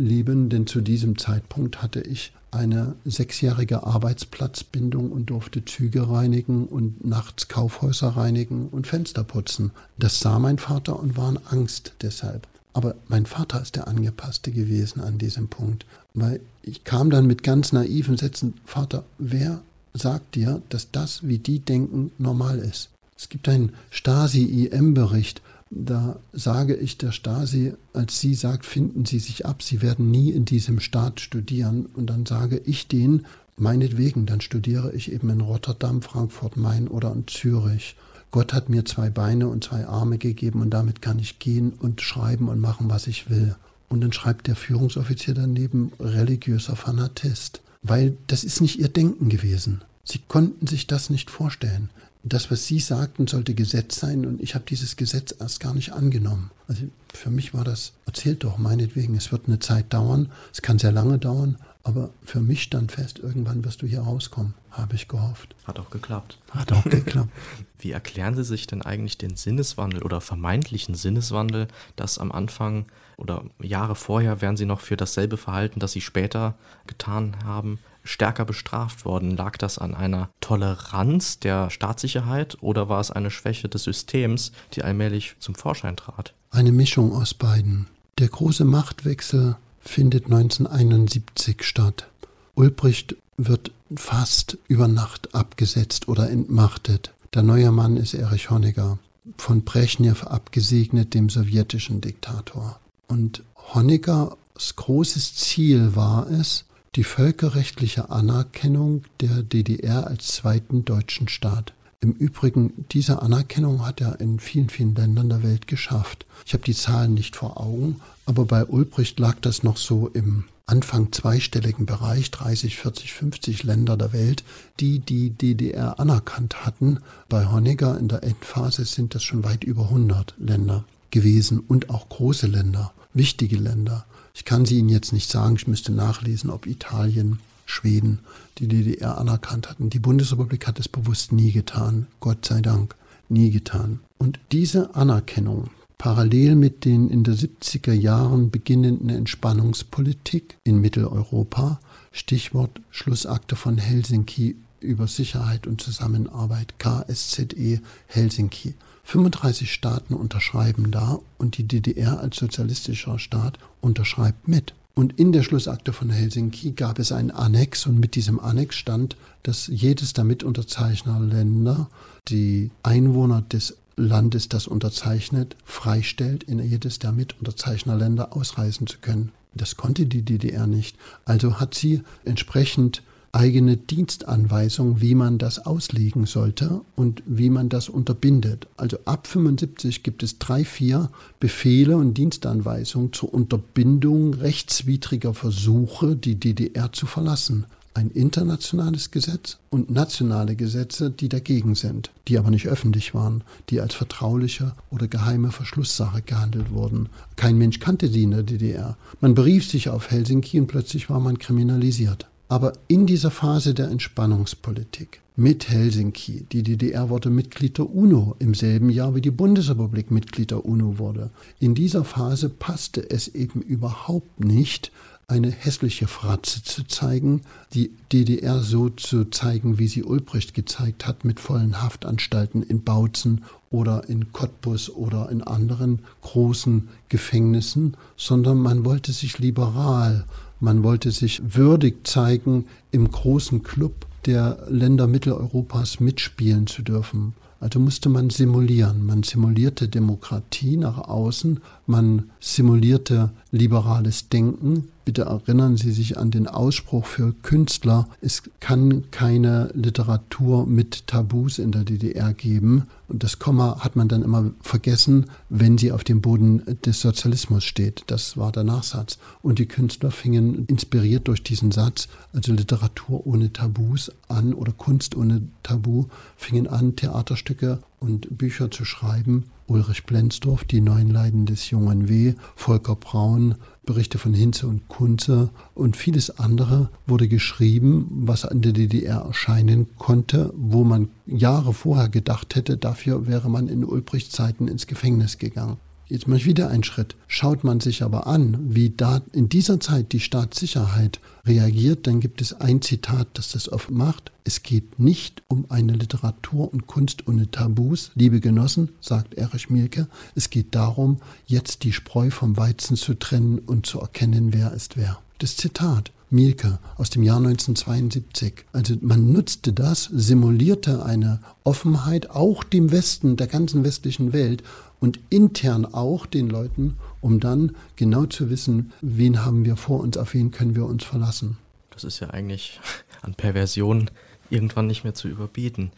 ausleben, denn zu diesem Zeitpunkt hatte ich eine sechsjährige Arbeitsplatzbindung und durfte Züge reinigen und nachts Kaufhäuser reinigen und Fenster putzen. Das sah mein Vater und war in Angst deshalb. Aber mein Vater ist der Angepasste gewesen an diesem Punkt, weil ich kam dann mit ganz naiven Sätzen, Vater, wer sagt dir, dass das, wie die denken, normal ist? Es gibt einen Stasi-IM-Bericht, da sage ich der Stasi, als sie sagt, finden Sie sich ab, Sie werden nie in diesem Staat studieren. Und dann sage ich denen, meinetwegen, dann studiere ich eben in Rotterdam, Frankfurt, Main oder in Zürich. Gott hat mir zwei Beine und zwei Arme gegeben und damit kann ich gehen und schreiben und machen, was ich will. Und dann schreibt der Führungsoffizier daneben religiöser Fanatist, weil das ist nicht ihr Denken gewesen. Sie konnten sich das nicht vorstellen. Das, was Sie sagten, sollte Gesetz sein und ich habe dieses Gesetz erst gar nicht angenommen. Also für mich war das, erzählt doch meinetwegen, es wird eine Zeit dauern, es kann sehr lange dauern, Aber für mich stand fest, irgendwann wirst du hier rauskommen, habe ich gehofft. Hat auch geklappt. Hat auch geklappt. Wie erklären Sie sich denn eigentlich den Sinneswandel oder vermeintlichen Sinneswandel, dass am Anfang oder Jahre vorher wären Sie noch für dasselbe Verhalten, das Sie später getan haben, stärker bestraft worden? Lag das an einer Toleranz der Staatssicherheit oder war es eine Schwäche des Systems, die allmählich zum Vorschein trat? Eine Mischung aus beiden. Der große Machtwechsel findet 1971 statt. Ulbricht wird fast über Nacht abgesetzt oder entmachtet. Der neue Mann ist Erich Honecker, von Brezhnev abgesegnet, dem sowjetischen Diktator. Und Honeckers großes Ziel war es, die völkerrechtliche Anerkennung der DDR als zweiten deutschen Staat. Im Übrigen, diese Anerkennung hat er in vielen, vielen Ländern der Welt geschafft. Ich habe die Zahlen nicht vor Augen, aber bei Ulbricht lag das noch so im Anfang zweistelligen Bereich, 30, 40, 50 Länder der Welt, die die DDR anerkannt hatten. Bei Honecker in der Endphase sind das schon weit über 100 Länder gewesen und auch große Länder, wichtige Länder. Ich kann sie Ihnen jetzt nicht sagen, ich müsste nachlesen, ob Italien, Schweden die DDR anerkannt hatten. Die Bundesrepublik hat es bewusst nie getan, Gott sei Dank, nie getan. Und diese Anerkennung parallel mit den in der 70er Jahren beginnenden Entspannungspolitik in Mitteleuropa, Stichwort Schlussakte von Helsinki über Sicherheit und Zusammenarbeit, KSZE Helsinki. 35 Staaten unterschreiben da und die DDR als sozialistischer Staat unterschreibt mit. Und in der Schlussakte von Helsinki gab es einen Annex und mit diesem Annex stand, dass jedes der Mitunterzeichnerländer die Einwohner des Landes, das unterzeichnet, freistellt, in jedes der Mitunterzeichnerländer ausreisen zu können. Das konnte die DDR nicht. Also hat sie entsprechend eigene Dienstanweisung, wie man das auslegen sollte und wie man das unterbindet. Also ab 75 gibt es drei, vier Befehle und Dienstanweisungen zur Unterbindung rechtswidriger Versuche, die DDR zu verlassen. Ein internationales Gesetz und nationale Gesetze, die dagegen sind, die aber nicht öffentlich waren, die als vertrauliche oder geheime Verschlusssache gehandelt wurden. Kein Mensch kannte die in der DDR. Man berief sich auf Helsinki und plötzlich war man kriminalisiert. Aber in dieser Phase der Entspannungspolitik mit Helsinki, die DDR wurde Mitglied der UNO im selben Jahr wie die Bundesrepublik Mitglied der UNO wurde, in dieser Phase passte es eben überhaupt nicht, eine hässliche Fratze zu zeigen, die DDR so zu zeigen, wie sie Ulbricht gezeigt hat, mit vollen Haftanstalten in Bautzen oder in Cottbus oder in anderen großen Gefängnissen, sondern man wollte sich liberal man wollte sich würdig zeigen, im großen Club der Länder Mitteleuropas mitspielen zu dürfen. Also musste man simulieren. Man simulierte Demokratie nach außen, man simulierte liberales Denken, Bitte erinnern Sie sich an den Ausspruch für Künstler, es kann keine Literatur mit Tabus in der DDR geben. Und das Komma hat man dann immer vergessen, wenn sie auf dem Boden des Sozialismus steht. Das war der Nachsatz. Und die Künstler fingen inspiriert durch diesen Satz, also Literatur ohne Tabus an oder Kunst ohne Tabu, fingen an, Theaterstücke und Bücher zu schreiben. Ulrich Blenzdorf, Die neuen Leiden des jungen W., Volker Braun, Berichte von Hinze und Kunze und vieles andere wurde geschrieben, was an der DDR erscheinen konnte, wo man Jahre vorher gedacht hätte, dafür wäre man in Ulbrichts Zeiten ins Gefängnis gegangen. Jetzt mache ich wieder einen Schritt. Schaut man sich aber an, wie da in dieser Zeit die Staatssicherheit reagiert, dann gibt es ein Zitat, das das oft macht. Es geht nicht um eine Literatur und Kunst ohne Tabus, liebe Genossen, sagt Erich Mielke. Es geht darum, jetzt die Spreu vom Weizen zu trennen und zu erkennen, wer ist wer. Das Zitat. Mielke aus dem Jahr 1972. Also man nutzte das, simulierte eine Offenheit auch dem Westen, der ganzen westlichen Welt und intern auch den Leuten, um dann genau zu wissen, wen haben wir vor uns, auf wen können wir uns verlassen. Das ist ja eigentlich an Perversion irgendwann nicht mehr zu überbieten.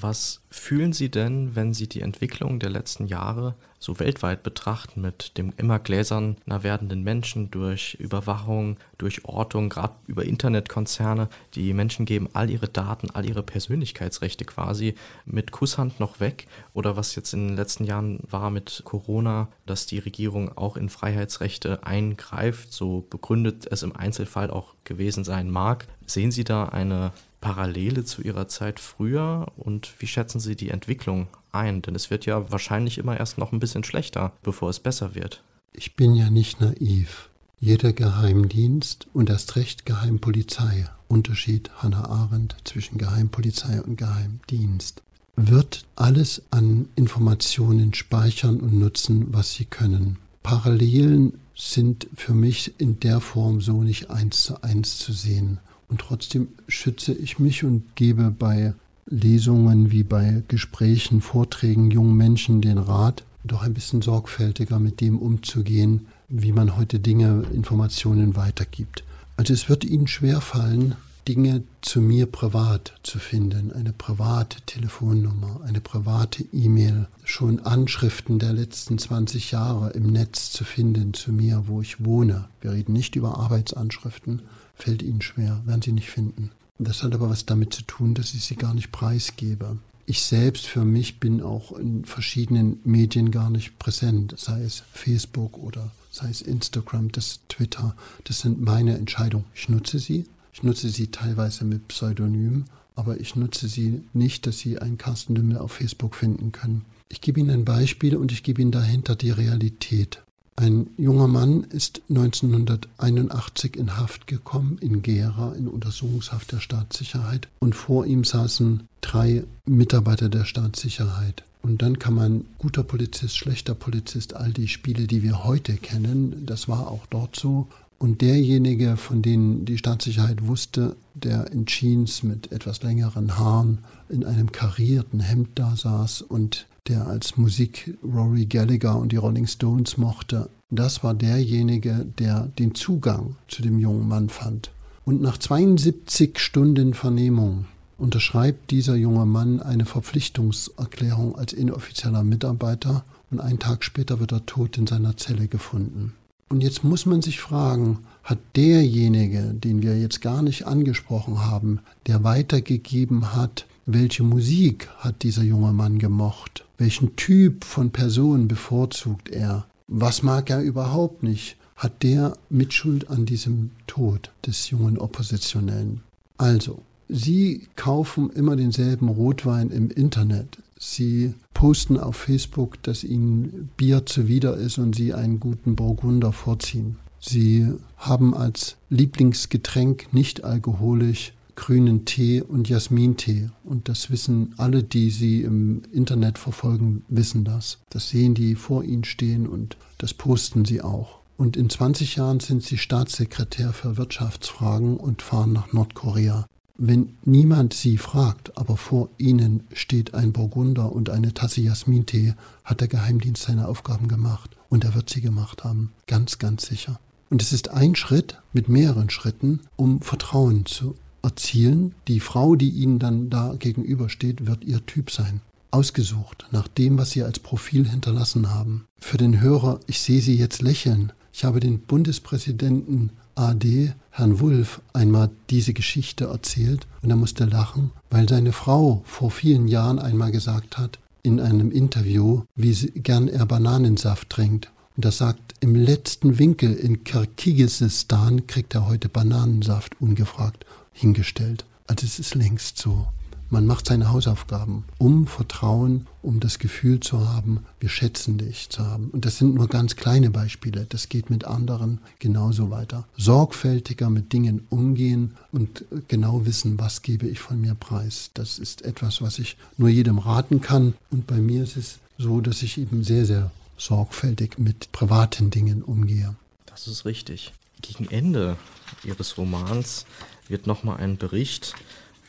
Was fühlen Sie denn, wenn Sie die Entwicklung der letzten Jahre so weltweit betrachten mit dem immer gläserner werdenden Menschen durch Überwachung, durch Ortung, gerade über Internetkonzerne. Die Menschen geben all ihre Daten, all ihre Persönlichkeitsrechte quasi mit Kusshand noch weg. Oder was jetzt in den letzten Jahren war mit Corona, dass die Regierung auch in Freiheitsrechte eingreift, so begründet es im Einzelfall auch gewesen sein mag. Sehen Sie da eine Parallele zu Ihrer Zeit früher und wie schätzen Sie die Entwicklung ein? Denn es wird ja wahrscheinlich immer erst noch ein bisschen schlechter, bevor es besser wird. Ich bin ja nicht naiv. Jeder Geheimdienst und erst recht Geheimpolizei, Unterschied Hannah Arendt zwischen Geheimpolizei und Geheimdienst, wird alles an Informationen speichern und nutzen, was sie können. Parallelen sind für mich in der Form so nicht eins zu eins zu sehen. Und trotzdem schütze ich mich und gebe bei Lesungen wie bei Gesprächen, Vorträgen jungen Menschen den Rat, doch ein bisschen sorgfältiger mit dem umzugehen, wie man heute Dinge, Informationen weitergibt. Also es wird ihnen schwerfallen, Dinge zu mir privat zu finden, eine private Telefonnummer, eine private E-Mail, schon Anschriften der letzten 20 Jahre im Netz zu finden zu mir, wo ich wohne. Wir reden nicht über Arbeitsanschriften, fällt ihnen schwer, werden sie nicht finden. Das hat aber was damit zu tun, dass ich sie gar nicht preisgebe. Ich selbst für mich bin auch in verschiedenen Medien gar nicht präsent, sei es Facebook oder sei es Instagram, das Twitter. Das sind meine Entscheidungen. Ich nutze sie. Ich nutze sie teilweise mit Pseudonym, aber ich nutze sie nicht, dass Sie einen Carsten Dümmel auf Facebook finden können. Ich gebe Ihnen ein Beispiel und ich gebe Ihnen dahinter die Realität. Ein junger Mann ist 1981 in Haft gekommen, in Gera, in Untersuchungshaft der Staatssicherheit. Und vor ihm saßen drei Mitarbeiter der Staatssicherheit. Und dann kann man guter Polizist, schlechter Polizist, all die Spiele, die wir heute kennen, das war auch dort so. Und derjenige, von dem die Staatssicherheit wusste, der in Jeans mit etwas längeren Haaren in einem karierten Hemd da saß und der als Musik Rory Gallagher und die Rolling Stones mochte, das war derjenige, der den Zugang zu dem jungen Mann fand. Und nach 72 Stunden Vernehmung unterschreibt dieser junge Mann eine Verpflichtungserklärung als inoffizieller Mitarbeiter und einen Tag später wird er tot in seiner Zelle gefunden. Und jetzt muss man sich fragen, hat derjenige, den wir jetzt gar nicht angesprochen haben, der weitergegeben hat, welche Musik hat dieser junge Mann gemocht? Welchen Typ von Person bevorzugt er? Was mag er überhaupt nicht? Hat der Mitschuld an diesem Tod des jungen Oppositionellen? Also, Sie kaufen immer denselben Rotwein im Internet. Sie posten auf Facebook, dass Ihnen Bier zuwider ist und Sie einen guten Burgunder vorziehen. Sie haben als Lieblingsgetränk nicht alkoholisch grünen Tee und Jasmintee. Und das wissen alle, die sie im Internet verfolgen, wissen das. Das sehen die vor ihnen stehen und das posten sie auch. Und in 20 Jahren sind sie Staatssekretär für Wirtschaftsfragen und fahren nach Nordkorea. Wenn niemand sie fragt, aber vor ihnen steht ein Burgunder und eine Tasse Jasmintee, hat der Geheimdienst seine Aufgaben gemacht. Und er wird sie gemacht haben. Ganz, ganz sicher. Und es ist ein Schritt mit mehreren Schritten, um Vertrauen zu erzielen. Die Frau, die Ihnen dann da gegenübersteht, wird Ihr Typ sein. Ausgesucht nach dem, was Sie als Profil hinterlassen haben. Für den Hörer, ich sehe Sie jetzt lächeln. Ich habe den Bundespräsidenten AD, Herrn Wulff, einmal diese Geschichte erzählt und er musste lachen, weil seine Frau vor vielen Jahren einmal gesagt hat, in einem Interview, wie gern er Bananensaft trinkt. Und er sagt, im letzten Winkel in Kirgisistan kriegt er heute Bananensaft ungefragt hingestellt. Also es ist längst so. Man macht seine Hausaufgaben, um Vertrauen, um das Gefühl zu haben, wir schätzen dich zu haben. Und das sind nur ganz kleine Beispiele. Das geht mit anderen genauso weiter. Sorgfältiger mit Dingen umgehen und genau wissen, was gebe ich von mir preis. Das ist etwas, was ich nur jedem raten kann. Und bei mir ist es so, dass ich eben sehr, sehr sorgfältig mit privaten Dingen umgehe. Das ist richtig. Gegen Ende Ihres Romans wird nochmal ein Bericht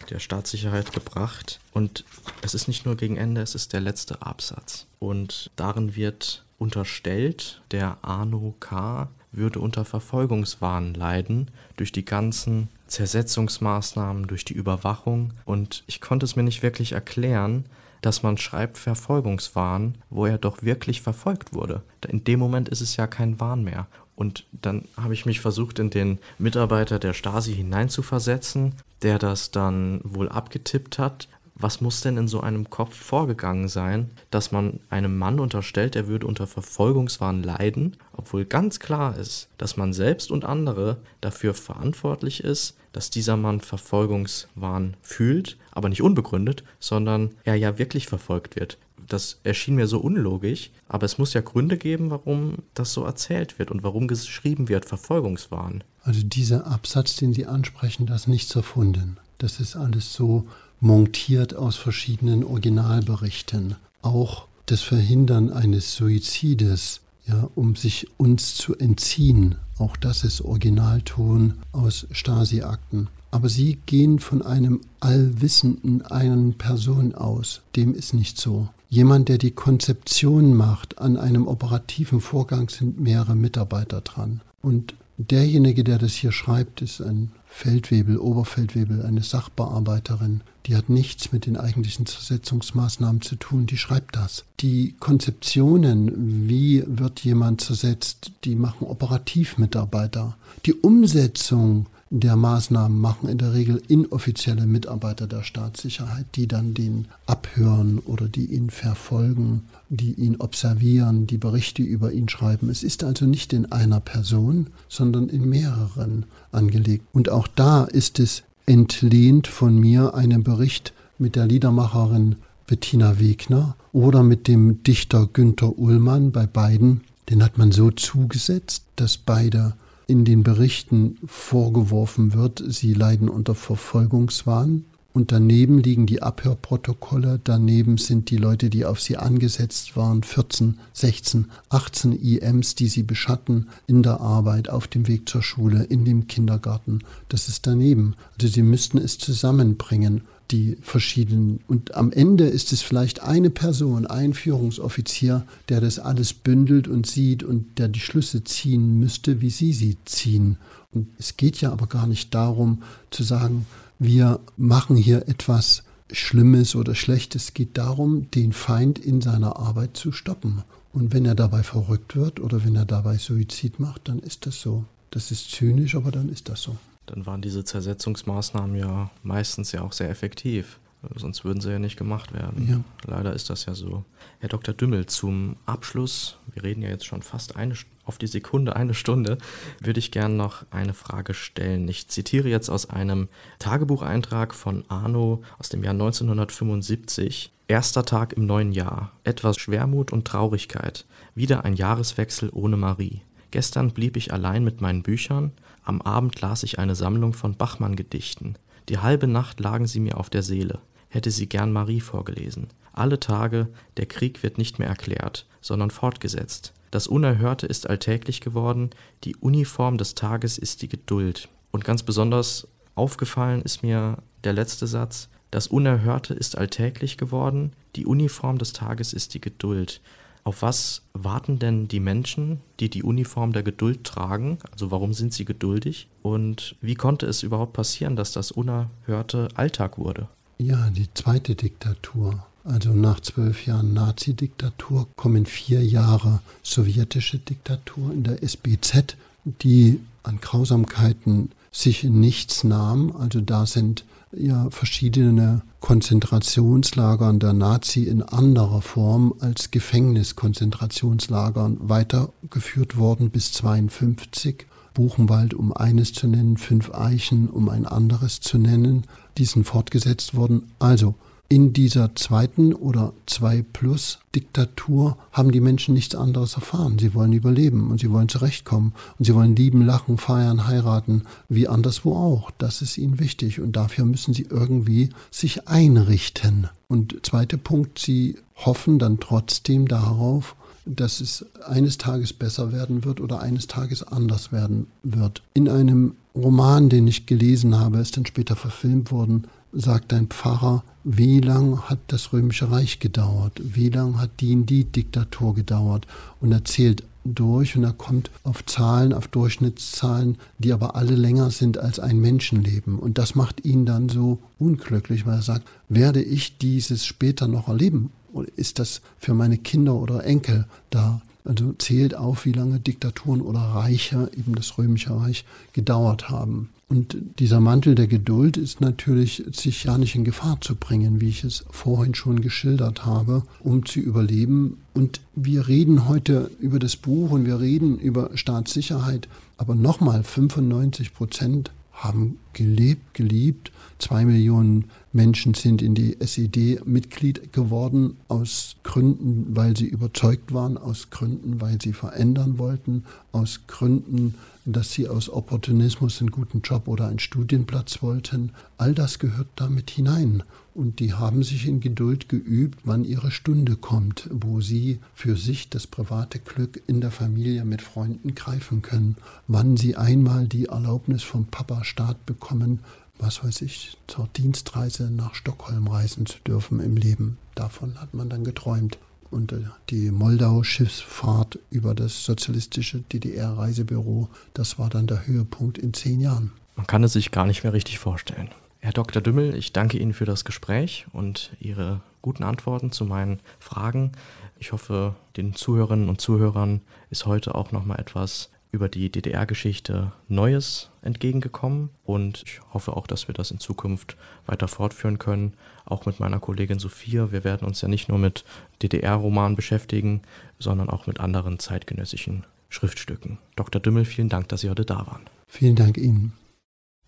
der Staatssicherheit gebracht. Und es ist nicht nur gegen Ende, es ist der letzte Absatz. Und darin wird unterstellt, der Arno K. würde unter Verfolgungswahn leiden durch die ganzen Zersetzungsmaßnahmen, durch die Überwachung. Und ich konnte es mir nicht wirklich erklären, dass man schreibt Verfolgungswahn, wo er doch wirklich verfolgt wurde. In dem Moment ist es ja kein Wahn mehr. Und dann habe ich mich versucht, in den Mitarbeiter der Stasi hineinzuversetzen, der das dann wohl abgetippt hat. Was muss denn in so einem Kopf vorgegangen sein, dass man einem Mann unterstellt, er würde unter Verfolgungswahn leiden, obwohl ganz klar ist, dass man selbst und andere dafür verantwortlich ist, dass dieser Mann Verfolgungswahn fühlt, aber nicht unbegründet, sondern er ja wirklich verfolgt wird das erschien mir so unlogisch, aber es muss ja Gründe geben, warum das so erzählt wird und warum geschrieben wird, Verfolgungswahn. Also dieser Absatz, den Sie ansprechen, das ist nichts erfunden. Das ist alles so montiert aus verschiedenen Originalberichten. Auch das Verhindern eines Suizides, ja, um sich uns zu entziehen, auch das ist Originalton aus Stasi-Akten. Aber sie gehen von einem allwissenden einen Person aus. Dem ist nicht so. Jemand, der die Konzeption macht, an einem operativen Vorgang sind mehrere Mitarbeiter dran. Und derjenige, der das hier schreibt, ist ein Feldwebel, Oberfeldwebel, eine Sachbearbeiterin. Die hat nichts mit den eigentlichen Zersetzungsmaßnahmen zu tun, die schreibt das. Die Konzeptionen, wie wird jemand zersetzt, die machen Operativmitarbeiter. Die Umsetzung der Maßnahmen machen in der Regel inoffizielle Mitarbeiter der Staatssicherheit, die dann den abhören oder die ihn verfolgen, die ihn observieren, die Berichte über ihn schreiben. Es ist also nicht in einer Person, sondern in mehreren angelegt. Und auch da ist es entlehnt von mir einen Bericht mit der Liedermacherin Bettina Wegner oder mit dem Dichter Günther Ullmann bei beiden. Den hat man so zugesetzt, dass beide in den Berichten vorgeworfen wird, sie leiden unter Verfolgungswahn. Und daneben liegen die Abhörprotokolle, daneben sind die Leute, die auf sie angesetzt waren, 14, 16, 18 IMs, die sie beschatten in der Arbeit, auf dem Weg zur Schule, in dem Kindergarten. Das ist daneben. Also sie müssten es zusammenbringen die verschiedenen. Und am Ende ist es vielleicht eine Person, ein Führungsoffizier, der das alles bündelt und sieht und der die Schlüsse ziehen müsste, wie Sie sie ziehen. Und es geht ja aber gar nicht darum zu sagen, wir machen hier etwas Schlimmes oder Schlechtes. Es geht darum, den Feind in seiner Arbeit zu stoppen. Und wenn er dabei verrückt wird oder wenn er dabei Suizid macht, dann ist das so. Das ist zynisch, aber dann ist das so dann waren diese Zersetzungsmaßnahmen ja meistens ja auch sehr effektiv. Sonst würden sie ja nicht gemacht werden. Ja. Leider ist das ja so. Herr Dr. Dümmel, zum Abschluss, wir reden ja jetzt schon fast eine, auf die Sekunde eine Stunde, würde ich gerne noch eine Frage stellen. Ich zitiere jetzt aus einem Tagebucheintrag von Arno aus dem Jahr 1975. Erster Tag im neuen Jahr. Etwas Schwermut und Traurigkeit. Wieder ein Jahreswechsel ohne Marie. Gestern blieb ich allein mit meinen Büchern, am Abend las ich eine Sammlung von Bachmann-Gedichten. Die halbe Nacht lagen sie mir auf der Seele, hätte sie gern Marie vorgelesen. Alle Tage, der Krieg wird nicht mehr erklärt, sondern fortgesetzt. Das Unerhörte ist alltäglich geworden, die Uniform des Tages ist die Geduld. Und ganz besonders aufgefallen ist mir der letzte Satz, das Unerhörte ist alltäglich geworden, die Uniform des Tages ist die Geduld. Auf was warten denn die Menschen, die die Uniform der Geduld tragen? Also warum sind sie geduldig? Und wie konnte es überhaupt passieren, dass das unerhörte Alltag wurde? Ja, die zweite Diktatur. Also nach zwölf Jahren Nazi-Diktatur kommen vier Jahre sowjetische Diktatur in der SBZ, die an Grausamkeiten sich nichts nahm. Also da sind ja verschiedene Konzentrationslagern der Nazi in anderer Form als Gefängniskonzentrationslagern weitergeführt worden bis 52. Buchenwald, um eines zu nennen, fünf Eichen, um ein anderes zu nennen, die sind fortgesetzt worden. Also in dieser zweiten oder 2 plus Diktatur haben die Menschen nichts anderes erfahren. Sie wollen überleben und sie wollen zurechtkommen und sie wollen lieben, lachen, feiern, heiraten, wie anderswo auch. Das ist ihnen wichtig und dafür müssen sie irgendwie sich einrichten. Und zweiter Punkt, sie hoffen dann trotzdem darauf, dass es eines Tages besser werden wird oder eines Tages anders werden wird. In einem Roman, den ich gelesen habe, ist dann später verfilmt worden, sagt ein Pfarrer, wie lang hat das Römische Reich gedauert? Wie lang hat die in die Diktatur gedauert? Und erzählt durch und er kommt auf Zahlen, auf Durchschnittszahlen, die aber alle länger sind als ein Menschenleben. Und das macht ihn dann so unglücklich, weil er sagt, werde ich dieses später noch erleben? Oder ist das für meine Kinder oder Enkel da? Also zählt auf, wie lange Diktaturen oder Reiche, eben das Römische Reich, gedauert haben. Und dieser Mantel der Geduld ist natürlich, sich ja nicht in Gefahr zu bringen, wie ich es vorhin schon geschildert habe, um zu überleben. Und wir reden heute über das Buch und wir reden über Staatssicherheit, aber nochmal 95 Prozent haben gelebt, geliebt. Zwei Millionen Menschen sind in die SED Mitglied geworden aus Gründen, weil sie überzeugt waren, aus Gründen, weil sie verändern wollten, aus Gründen, dass sie aus Opportunismus einen guten Job oder einen Studienplatz wollten. All das gehört damit hinein. Und die haben sich in Geduld geübt, wann ihre Stunde kommt, wo sie für sich das private Glück in der Familie mit Freunden greifen können, wann sie einmal die Erlaubnis vom Papa Staat bekommen, was weiß ich, zur Dienstreise nach Stockholm reisen zu dürfen im Leben. Davon hat man dann geträumt und äh, die Moldau-Schiffsfahrt über das sozialistische DDR-Reisebüro, das war dann der Höhepunkt in zehn Jahren. Man kann es sich gar nicht mehr richtig vorstellen. Herr Dr. Dümmel, ich danke Ihnen für das Gespräch und Ihre guten Antworten zu meinen Fragen. Ich hoffe, den Zuhörerinnen und Zuhörern ist heute auch noch mal etwas über die DDR-Geschichte Neues entgegengekommen und ich hoffe auch, dass wir das in Zukunft weiter fortführen können, auch mit meiner Kollegin Sophia. Wir werden uns ja nicht nur mit DDR-Romanen beschäftigen, sondern auch mit anderen zeitgenössischen Schriftstücken. Dr. Dümmel, vielen Dank, dass Sie heute da waren. Vielen Dank Ihnen.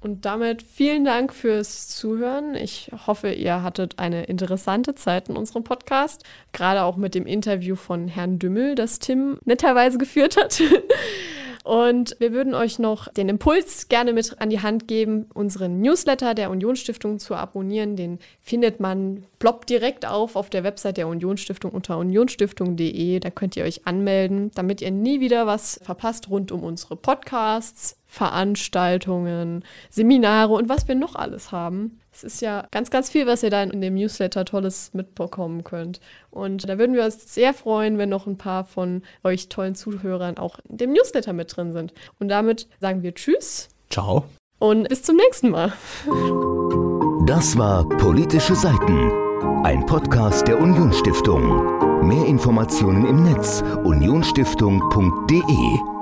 Und damit vielen Dank fürs Zuhören. Ich hoffe, ihr hattet eine interessante Zeit in unserem Podcast. Gerade auch mit dem Interview von Herrn Dümmel, das Tim netterweise geführt hat. Und wir würden euch noch den Impuls gerne mit an die Hand geben, unseren Newsletter der Unionsstiftung zu abonnieren. Den findet man, ploppt direkt auf auf der Website der Unionsstiftung unter unionstiftung.de. Da könnt ihr euch anmelden, damit ihr nie wieder was verpasst rund um unsere Podcasts, Veranstaltungen, Seminare und was wir noch alles haben. Es ist ja ganz, ganz viel, was ihr da in dem Newsletter Tolles mitbekommen könnt. Und da würden wir uns sehr freuen, wenn noch ein paar von euch tollen Zuhörern auch in dem Newsletter mit drin sind. Und damit sagen wir Tschüss. Ciao. Und bis zum nächsten Mal. Das war Politische Seiten, ein Podcast der Unionsstiftung. Mehr Informationen im Netz unionsstiftung.de